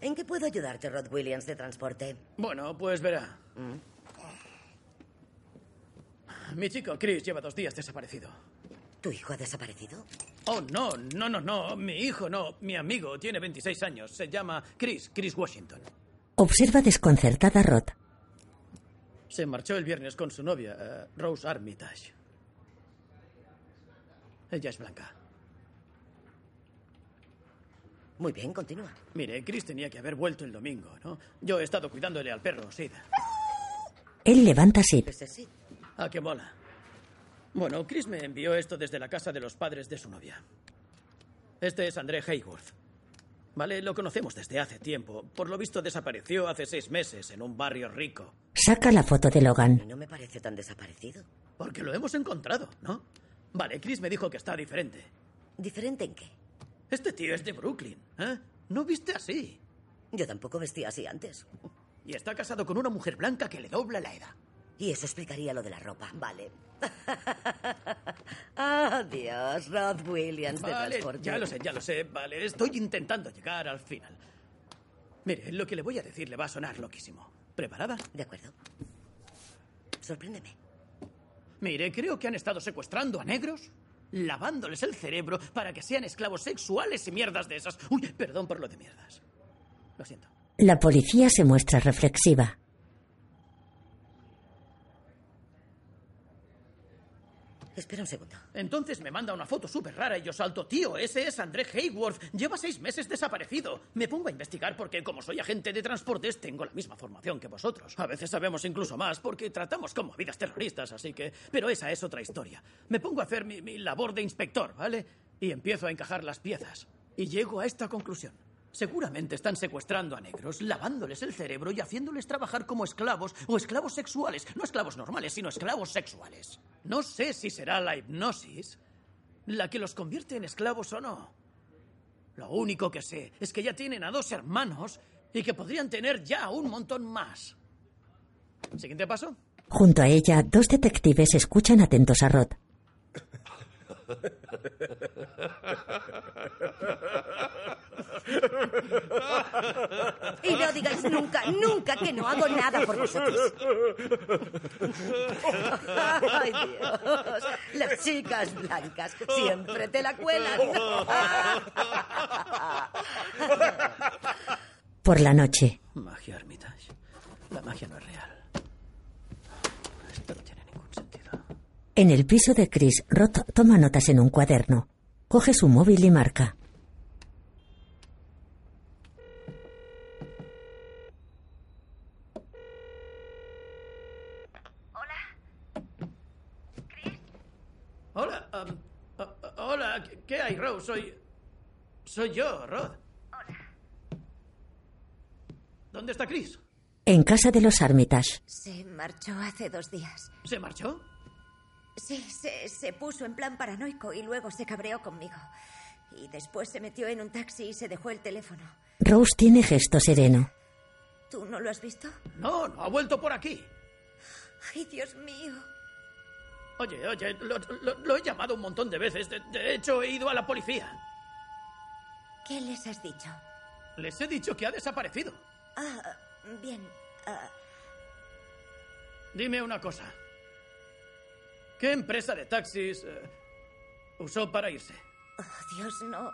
¿En qué puedo ayudarte, Rod Williams, de transporte? Bueno, pues verá. Mm. Mi chico Chris lleva dos días desaparecido. ¿Tu hijo ha desaparecido? Oh, no, no, no, no. Mi hijo no. Mi amigo tiene 26 años. Se llama Chris, Chris Washington. Observa desconcertada a Rod. Se marchó el viernes con su novia, eh, Rose Armitage. Ella es blanca. Muy bien, continúa. Mire, Chris tenía que haber vuelto el domingo, ¿no? Yo he estado cuidándole al perro, Sid. Él levanta a Sid. Ese sí. Ah, qué mola. Bueno, Chris me envió esto desde la casa de los padres de su novia. Este es André Hayworth. Vale, lo conocemos desde hace tiempo. Por lo visto desapareció hace seis meses en un barrio rico. Saca la foto de Logan. No me parece tan desaparecido. Porque lo hemos encontrado, ¿no? Vale, Chris me dijo que está diferente. ¿Diferente en qué? Este tío es de Brooklyn, ¿eh? No viste así. Yo tampoco vestía así antes. Y está casado con una mujer blanca que le dobla la edad. Y eso explicaría lo de la ropa. Vale. Adiós, Rod Williams de Vale, transporte. ya lo sé, ya lo sé. Vale, estoy intentando llegar al final. Mire, lo que le voy a decir le va a sonar loquísimo. ¿Preparada? De acuerdo. Sorpréndeme. Mire, creo que han estado secuestrando a negros, lavándoles el cerebro para que sean esclavos sexuales y mierdas de esas. Uy, perdón por lo de mierdas. Lo siento. La policía se muestra reflexiva. Espera un segundo. Entonces me manda una foto súper rara y yo salto, tío, ese es André Hayworth. Lleva seis meses desaparecido. Me pongo a investigar porque como soy agente de transportes tengo la misma formación que vosotros. A veces sabemos incluso más porque tratamos como vidas terroristas, así que... Pero esa es otra historia. Me pongo a hacer mi, mi labor de inspector, ¿vale? Y empiezo a encajar las piezas. Y llego a esta conclusión. Seguramente están secuestrando a negros, lavándoles el cerebro y haciéndoles trabajar como esclavos o esclavos sexuales. No esclavos normales, sino esclavos sexuales. No sé si será la hipnosis la que los convierte en esclavos o no. Lo único que sé es que ya tienen a dos hermanos y que podrían tener ya un montón más. Siguiente paso. Junto a ella, dos detectives escuchan atentos a Rod. Y no digáis nunca, nunca que no hago nada por vosotros. Ay, Dios. Las chicas blancas siempre te la cuelan. Por la noche, Magia Armitage. La magia no es real. Esto no tiene ningún sentido. En el piso de Chris, Rod toma notas en un cuaderno. Coge su móvil y marca. Hola. um, uh, uh, hola, ¿qué- ¿qué hay, Rose? Soy. Soy yo, Rod. Hola. ¿Dónde está Chris? En casa de los Armitage. Se marchó hace dos días. ¿Se marchó? Sí, se, se puso en plan paranoico y luego se cabreó conmigo. Y después se metió en un taxi y se dejó el teléfono. Rose tiene gesto sereno. ¿Tú no lo has visto? No, no ha vuelto por aquí. Ay, Dios mío. Oye, oye, lo, lo- lo he llamado un montón de veces. De, de hecho, he ido a la policía. ¿Qué les has dicho? Les he dicho que ha desaparecido. Ah, bien. ah, Dime una cosa. ¿Qué empresa de taxis eh, usó para irse? oh, Dios, no.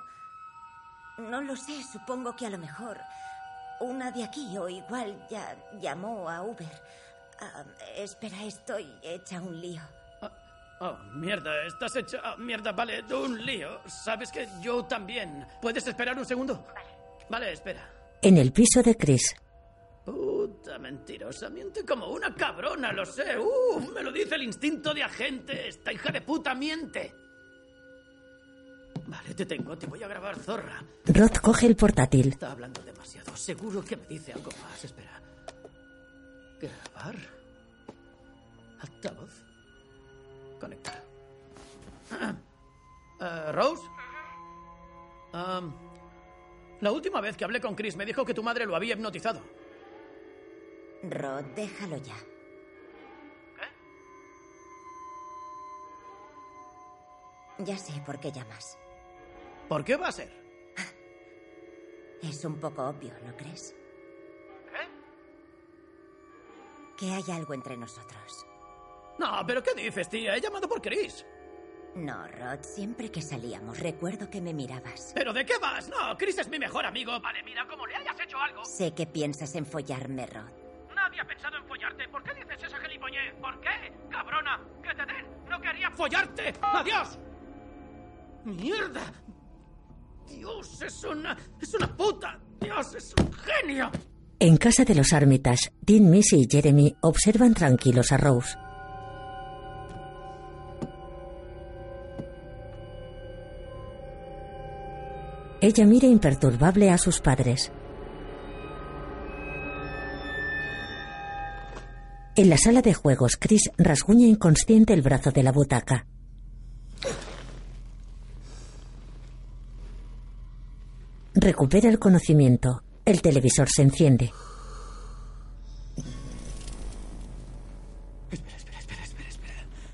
No lo sé. Supongo que a lo mejor una de aquí o igual ya llamó a Uber. Ah, espera, estoy hecha un lío. Oh, mierda, estás hecha... ah, mierda, vale, un lío. ¿Sabes que yo también? ¿Puedes esperar un segundo? Vale. Vale, espera. En el piso de Chris. Puta mentirosa, miente como una cabrona, lo sé. Uh, me lo dice el instinto de agente. Esta hija de puta miente. Vale, te tengo, te voy a grabar, zorra. Rod coge el portátil. Está hablando demasiado. Seguro que me dice algo más. Espera. Grabar. Altavoz. Conectar. Eh, Rose. Am, la última vez que hablé con Chris me dijo que tu madre lo había hipnotizado. Rod, déjalo ya. Ya sé por qué llamas. ¿Por qué va a ser? Es un poco obvio, ¿no crees? Que hay algo entre nosotros. No, pero ¿qué dices, tía? He llamado por Chris. No, Rod, siempre que salíamos recuerdo que me mirabas. ¿Pero de qué vas? No, Chris es mi mejor amigo. Vale, mira, como le hayas hecho algo. Sé que piensas en follarme, Rod. Pensado en follarte. ¿Por qué dices esa gilipollez? ¿Por qué? Cabrona, que te den. No quería follarte. ¡Adiós! ¡Mierda! Dios, es una... es una puta. Dios, es un genio. En casa de los Armitage, Dean, Missy y Jeremy observan tranquilos a Rose. Ella mira imperturbable a sus padres. En la sala de juegos, Chris rasguña inconsciente el brazo de la butaca. Recupera el conocimiento. El televisor se enciende.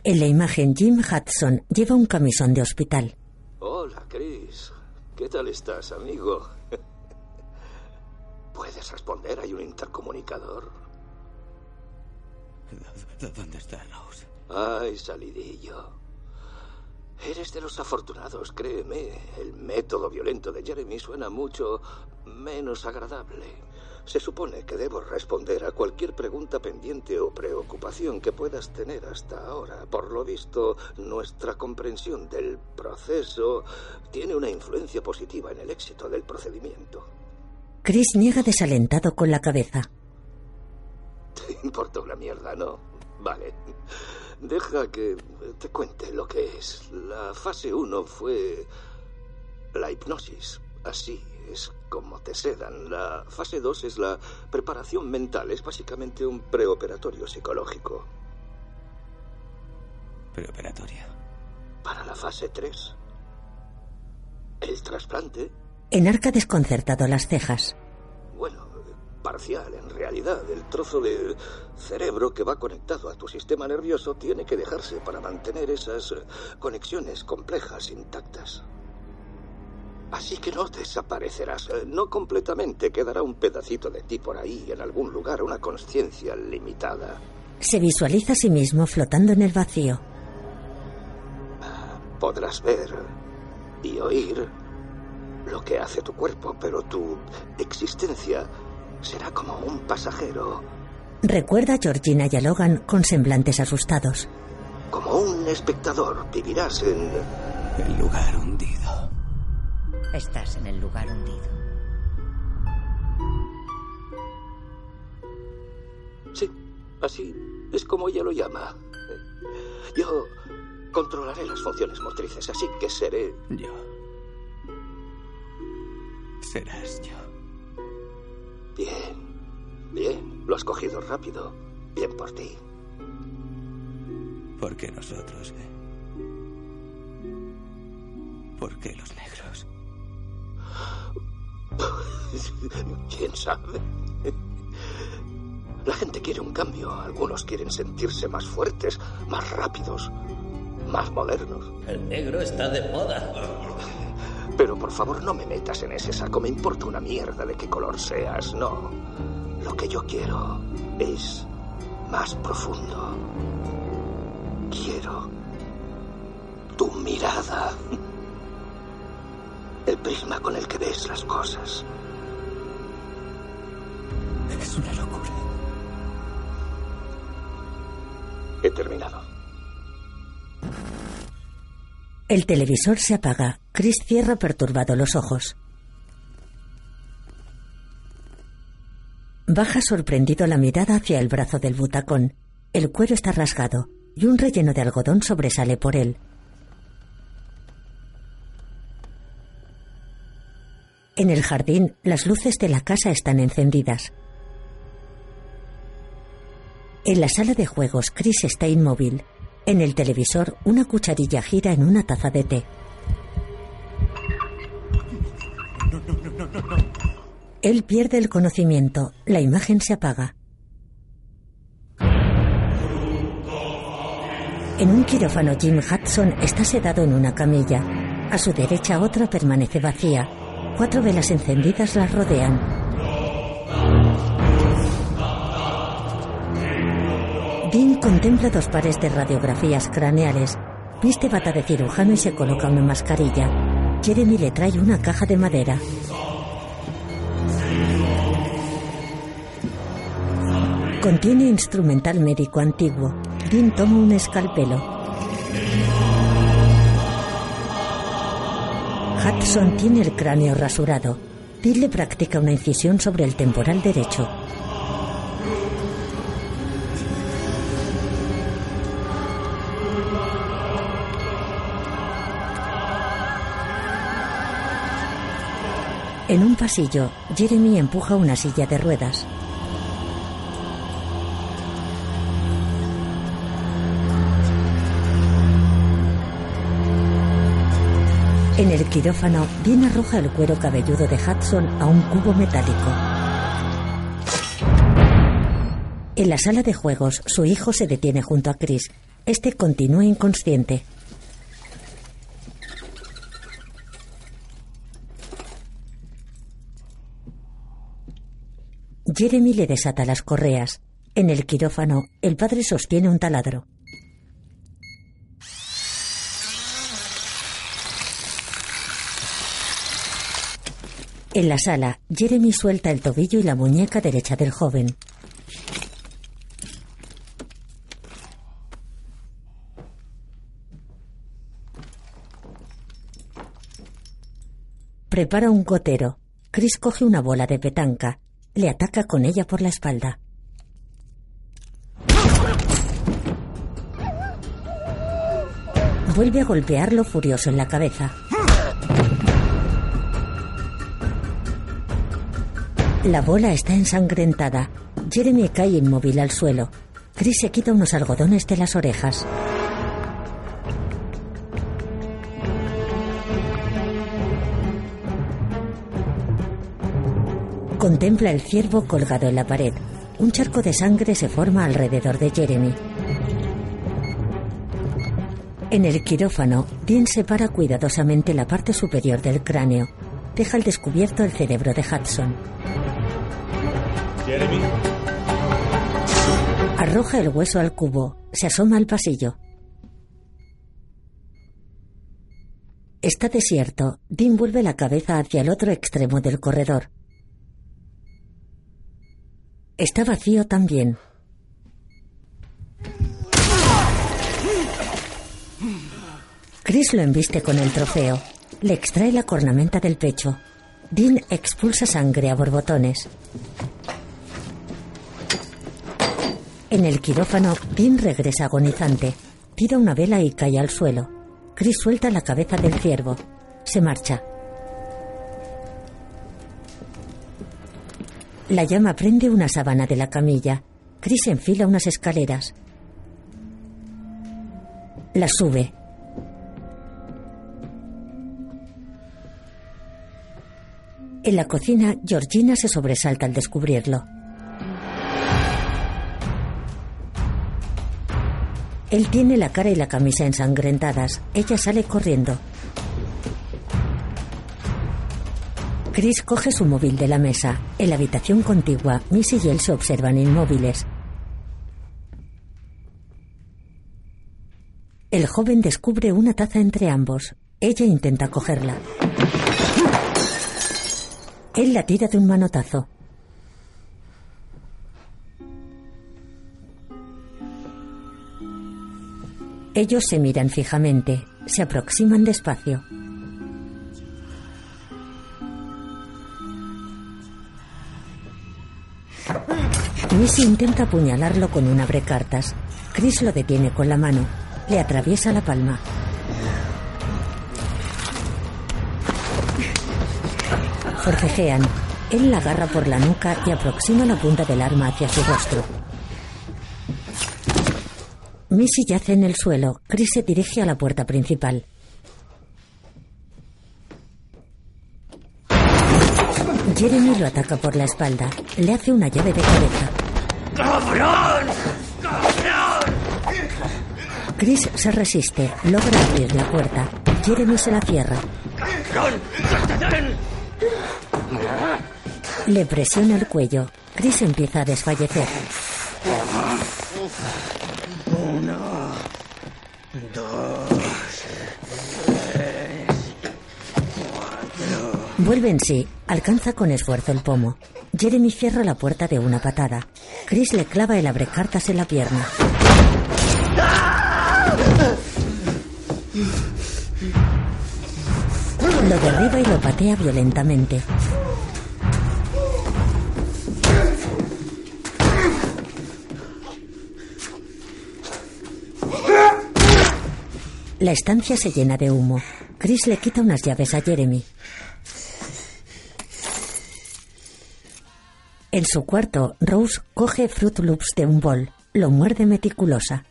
En la imagen, Jim Hudson lleva un camisón de hospital. Hola, Chris. ¿Qué tal estás, amigo? ¿Puedes responder? Hay un intercomunicador. ¿Dónde está Rose? Ay, salidillo. Eres de los afortunados, créeme. El método violento de Jeremy suena mucho menos agradable. Se supone que debo responder a cualquier pregunta pendiente o preocupación que puedas tener hasta ahora. Por lo visto, nuestra comprensión del proceso tiene una influencia positiva en el éxito del procedimiento. Chris niega desalentado con la cabeza. Te importa una mierda, ¿no? Vale. Deja que te cuente lo que es. La fase 1 fue la hipnosis. Así es como te sedan. La fase 2 es la preparación mental. Es básicamente un preoperatorio psicológico. Preoperatorio. Para la fase 3, el trasplante, Enarca desconcertado las cejas. Parcial en realidad. El trozo de cerebro que va conectado a tu sistema nervioso tiene que dejarse para mantener esas conexiones complejas intactas. Así que no desaparecerás, eh, no completamente, quedará un pedacito de ti por ahí, en algún lugar, una conciencia limitada. Se visualiza a sí mismo flotando en el vacío. Podrás ver y oír lo que hace tu cuerpo, pero tu existencia será como un pasajero, Recuerda a Georgina y a Logan con semblantes asustados. como un espectador. Vivirás en El lugar hundido. Estás en el lugar hundido. Sí, así es como ella lo llama. Yo controlaré las funciones motrices, así que seré... Yo. Serás yo. Bien, bien. Lo has cogido rápido. Bien por ti. ¿Por qué nosotros? eh? ¿Por qué los negros? ¿Quién sabe? La gente quiere un cambio. Algunos quieren sentirse más fuertes, más rápidos, más modernos. El negro está de moda. Pero por favor no me metas en ese saco. Me importa una mierda de qué color seas. No. Lo que yo quiero es más profundo. Quiero tu mirada. El prisma con el que ves las cosas. Es una locura. He terminado. El televisor se apaga. Chris cierra perturbado los ojos. Baja sorprendido la mirada hacia el brazo del butacón. El cuero está rasgado y un relleno de algodón sobresale por él. En el jardín, las luces de la casa están encendidas. En la sala de juegos, Chris está inmóvil. En el televisor, una cucharilla gira en una taza de té. Él pierde el conocimiento. La imagen se apaga. En un quirófano, Jim Hudson está sedado en una camilla. A su derecha otra permanece vacía. Cuatro velas encendidas la rodean. Dean contempla dos pares de radiografías craneales. Viste bata de cirujano y se coloca una mascarilla. Jeremy le trae una caja de madera. Contiene instrumental médico antiguo. Dean toma un escalpelo. Hudson tiene el cráneo rasurado. Dean le practica una incisión sobre el temporal derecho. En un pasillo, Jeremy empuja una silla de ruedas. En el quirófano, Dean arroja el cuero cabelludo de Hudson a un cubo metálico. En la sala de juegos, su hijo se detiene junto a Chris. Este continúa inconsciente. Jeremy le desata las correas. En el quirófano, el padre sostiene un taladro. En la sala, Jeremy suelta el tobillo y la muñeca derecha del joven. Prepara un gotero. Chris coge una bola de petanca. Le ataca con ella por la espalda. Vuelve a golpearlo furioso en la cabeza. La bola está ensangrentada. Jeremy cae inmóvil al suelo. Chris se quita unos algodones de las orejas. Contempla el ciervo colgado en la pared. Un charco de sangre se forma alrededor de Jeremy. En el quirófano, Dean separa cuidadosamente la parte superior del cráneo. Deja al descubierto el cerebro de Hudson. Jeremy. Arroja el hueso al cubo. Se asoma al pasillo. Está desierto. Dean vuelve la cabeza hacia el otro extremo del corredor. Está vacío también. Chris lo embiste con el trofeo. Le extrae la cornamenta del pecho. Dean expulsa sangre a borbotones. En el quirófano, Dean regresa agonizante. Tira una vela y cae al suelo. Chris suelta la cabeza del ciervo. Se marcha. La llama prende una sábana de la camilla. Chris enfila unas escaleras. La sube. En la cocina, Georgina se sobresalta al descubrirlo. Él tiene la cara y la camisa ensangrentadas. Ella sale corriendo. Chris coge su móvil de la mesa. En la habitación contigua, Missy y él se observan inmóviles. El joven descubre una taza entre ambos. Ella intenta cogerla. Él la tira de un manotazo. Ellos se miran fijamente, se aproximan despacio. Missy intenta apuñalarlo con un abrecartas. Chris lo detiene con la mano. Le atraviesa la palma. Forcejean. Él la agarra por la nuca y aproxima la punta del arma hacia su rostro. Missy yace en el suelo. Chris se dirige a la puerta principal. Jeremy lo ataca por la espalda. Le hace una llave de cabeza. ¡Cabrón! ¡Cabrón! Chris se resiste. Logra abrir la puerta. Jeremy se la cierra. ¡Cabrón! Le presiona el cuello. Chris empieza a desfallecer. Uno, dos, Vuelve en sí. Alcanza con esfuerzo el pomo. Jeremy cierra la puerta de una patada. Chris le clava el abrecartas en la pierna. Lo derriba y lo patea violentamente. La estancia se llena de humo. Chris le quita unas llaves a Jeremy. En su cuarto, Rose coge Fruit Loops de un bol. Lo muerde meticulosa.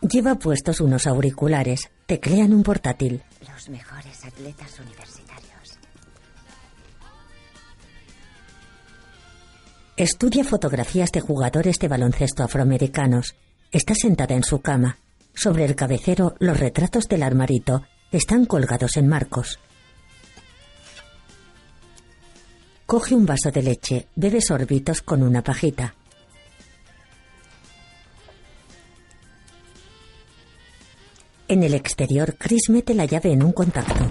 Lleva puestos unos auriculares. Teclean un portátil. Los mejores atletas universitarios. Estudia fotografías de jugadores de baloncesto afroamericanos. Está sentada en su cama. Sobre el cabecero, los retratos del armarito están colgados en marcos. Coge un vaso de leche, bebe sorbitos con una pajita. En el exterior, Chris mete la llave en un contacto.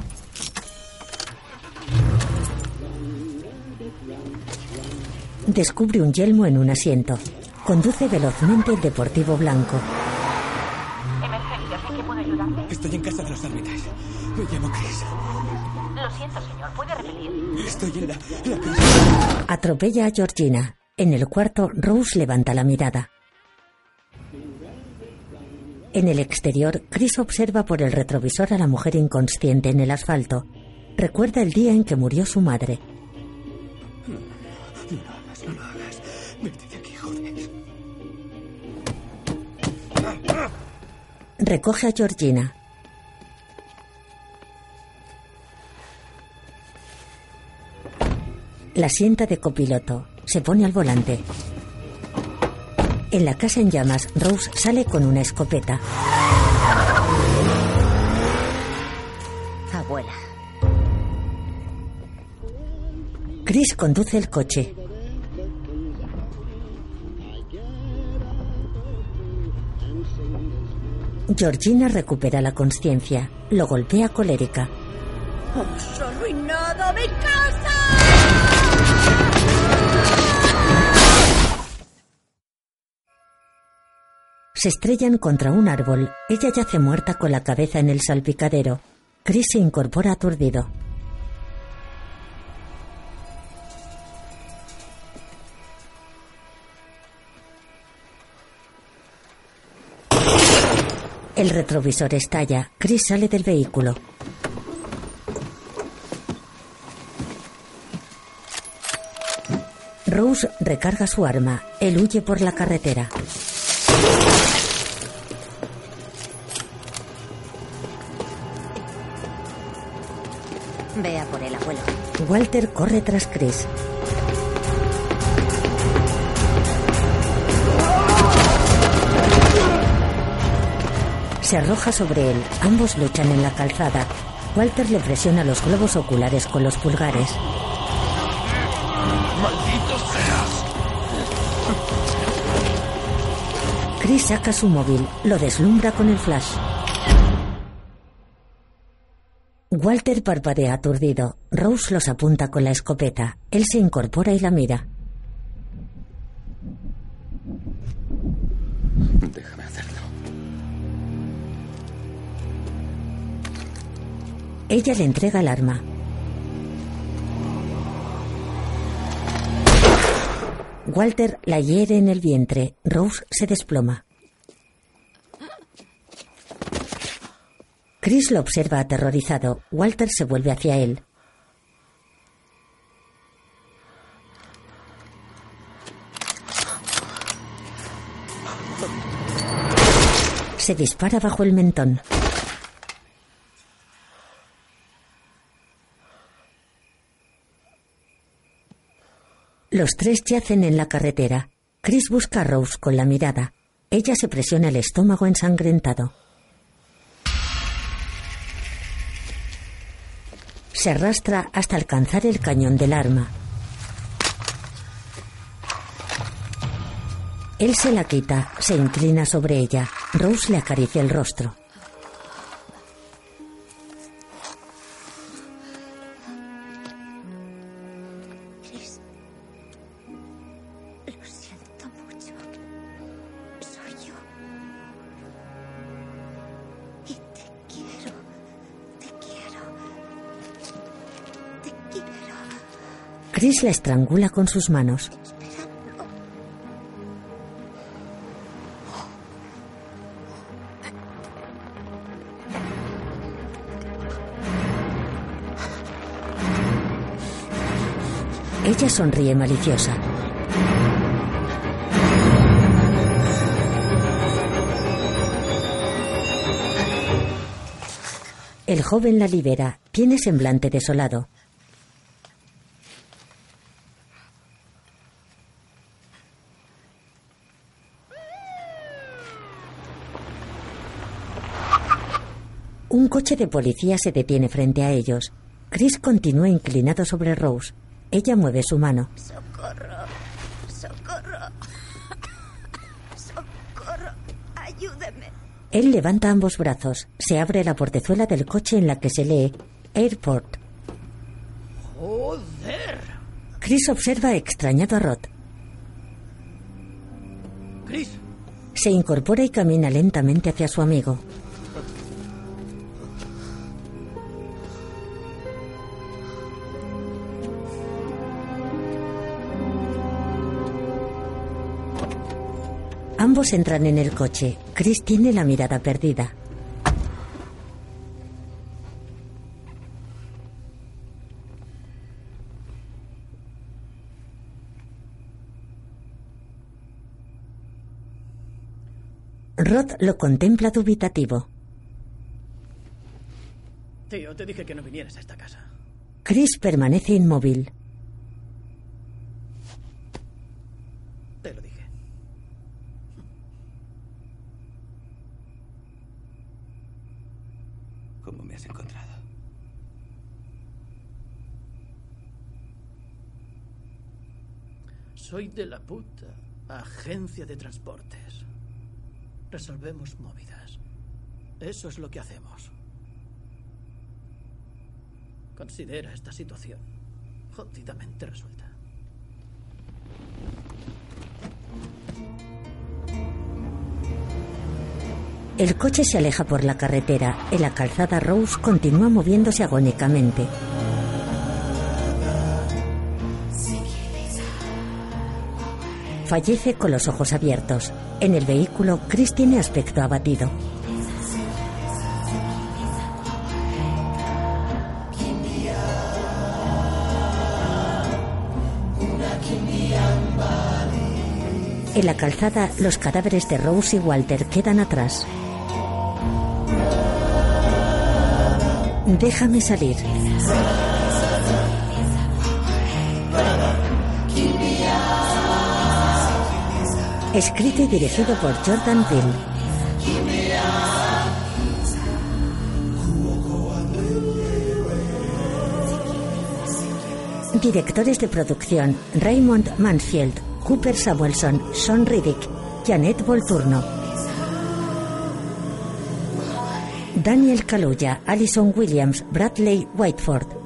Descubre un yelmo en un asiento. Conduce velozmente el deportivo blanco. Emergencias, ¿en qué puedo? Estoy en casa de los ermitas. Me llamo Chris. Lo siento, señor. ¿Puede repetir? Estoy en la, la Atropella a Georgina. En el cuarto, Rose levanta la mirada. En el exterior, Chris observa por el retrovisor a la mujer inconsciente en el asfalto. Recuerda el día en que murió su madre. No lo hagas, no lo hagas. Vete de aquí, joder. Recoge a Georgina. La sienta de copiloto. Se pone al volante. En la casa en llamas, Rose sale con una escopeta. Abuela. Chris conduce el coche. Georgina recupera la conciencia. Lo golpea colérica. ¡Has arruinado mi casa! Se estrellan contra un árbol. Ella yace muerta con la cabeza en el salpicadero. Chris se incorpora aturdido. El retrovisor estalla. Chris sale del vehículo. Rose recarga su arma. Él huye por la carretera. Vea por el abuelo. Walter corre tras Chris. Se arroja sobre él. Ambos luchan en la calzada. Walter le presiona los globos oculares con los pulgares. Chris saca su móvil. Lo deslumbra con el flash. Walter parpadea aturdido. Rose los apunta con la escopeta. Él se incorpora y la mira. Déjame hacerlo. Ella le entrega el arma. Walter la hiere en el vientre. Rose se desploma. Chris lo observa aterrorizado. Walter se vuelve hacia él. Se dispara bajo el mentón. Los tres yacen en la carretera. Chris busca a Rose con la mirada. Ella se presiona el estómago ensangrentado. Se arrastra hasta alcanzar el cañón del arma. Él se la quita, se inclina sobre ella. Rose le acaricia el rostro. Chris la estrangula con sus manos. Ella sonríe maliciosa. El joven la libera. Tiene semblante desolado. Un coche de policía se detiene frente a ellos. Chris continúa inclinado sobre Rose. Ella mueve su mano. Socorro. Socorro. Socorro. Ayúdeme. Él levanta ambos brazos. Se abre la portezuela del coche en la que se lee Airport. ¡Joder! Chris observa extrañado a Rod. Chris, Se incorpora y camina lentamente hacia su amigo. Ambos entran en el coche. Chris tiene la mirada perdida. Rod lo contempla dubitativo. tío, te dije que no vinieras a esta casa. Chris permanece inmóvil. Te lo dije. ¿Cómo me has encontrado? Soy de la puta agencia de transportes. Resolvemos movidas. Eso es lo que hacemos. Considera esta situación jodidamente resuelta. El coche se aleja por la carretera. En la calzada Rose continúa moviéndose agónicamente. Fallece con los ojos abiertos. En el vehículo, Chris tiene aspecto abatido. En la calzada, los cadáveres de Rose y Walter quedan atrás. Déjame salir. Escrito y dirigido por Jordan Peele. Directores de producción: Raymond Mansfield, Cooper Samuelson, Sean Riddick, Janet Volturno. Daniel Kaluuya, Alison Williams, Bradley Whiteford.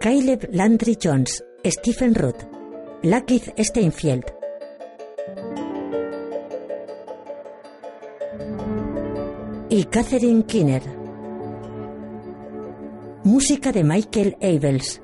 Caleb Landry Jones, Stephen Root, Lakeith Steinfeld. Y Catherine Kinner. Música de Michael Abels.